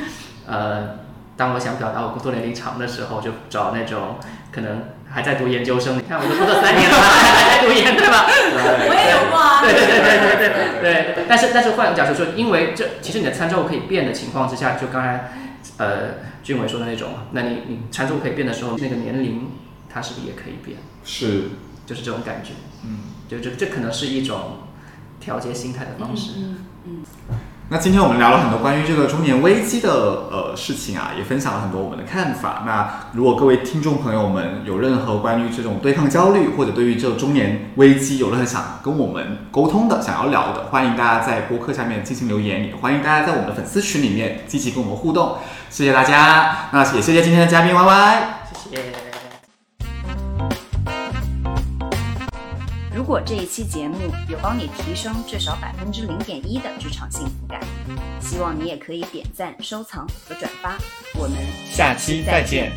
Speaker 3: 呃当我想表达我工作年龄长的时候就找那种可能还在读研究生你看我都工作三年了 (laughs) 还在读研对吧？
Speaker 2: 我也有过啊
Speaker 3: 对对对。对对对。但是但是换个角度说因为这其实你的参照物可以变的情况之下就刚才呃俊伟说的那种，那你你参数可以变的时候，那个年龄它是不是也可以变？
Speaker 1: 是，
Speaker 3: 就是这种感觉，
Speaker 1: 嗯。
Speaker 3: 就这这可能是一种调节心态的方式。
Speaker 2: 嗯嗯
Speaker 1: 那今天我们聊了很多关于这个中年危机的呃事情啊，也分享了很多我们的看法。那如果各位听众朋友们有任何关于这种对抗焦虑，或者对于这个中年危机有任何想跟我们沟通的、想要聊的，欢迎大家在播客下面进行留言，也欢迎大家在我们的粉丝群里面积极跟我们互动。谢谢大家，那也谢谢今天的嘉宾 Y Y。
Speaker 3: 谢谢。
Speaker 2: 如果这一期节目有帮你提升至少百分之零点一的职场幸福感，希望你也可以点赞、收藏和转发。我们
Speaker 5: 下期再见。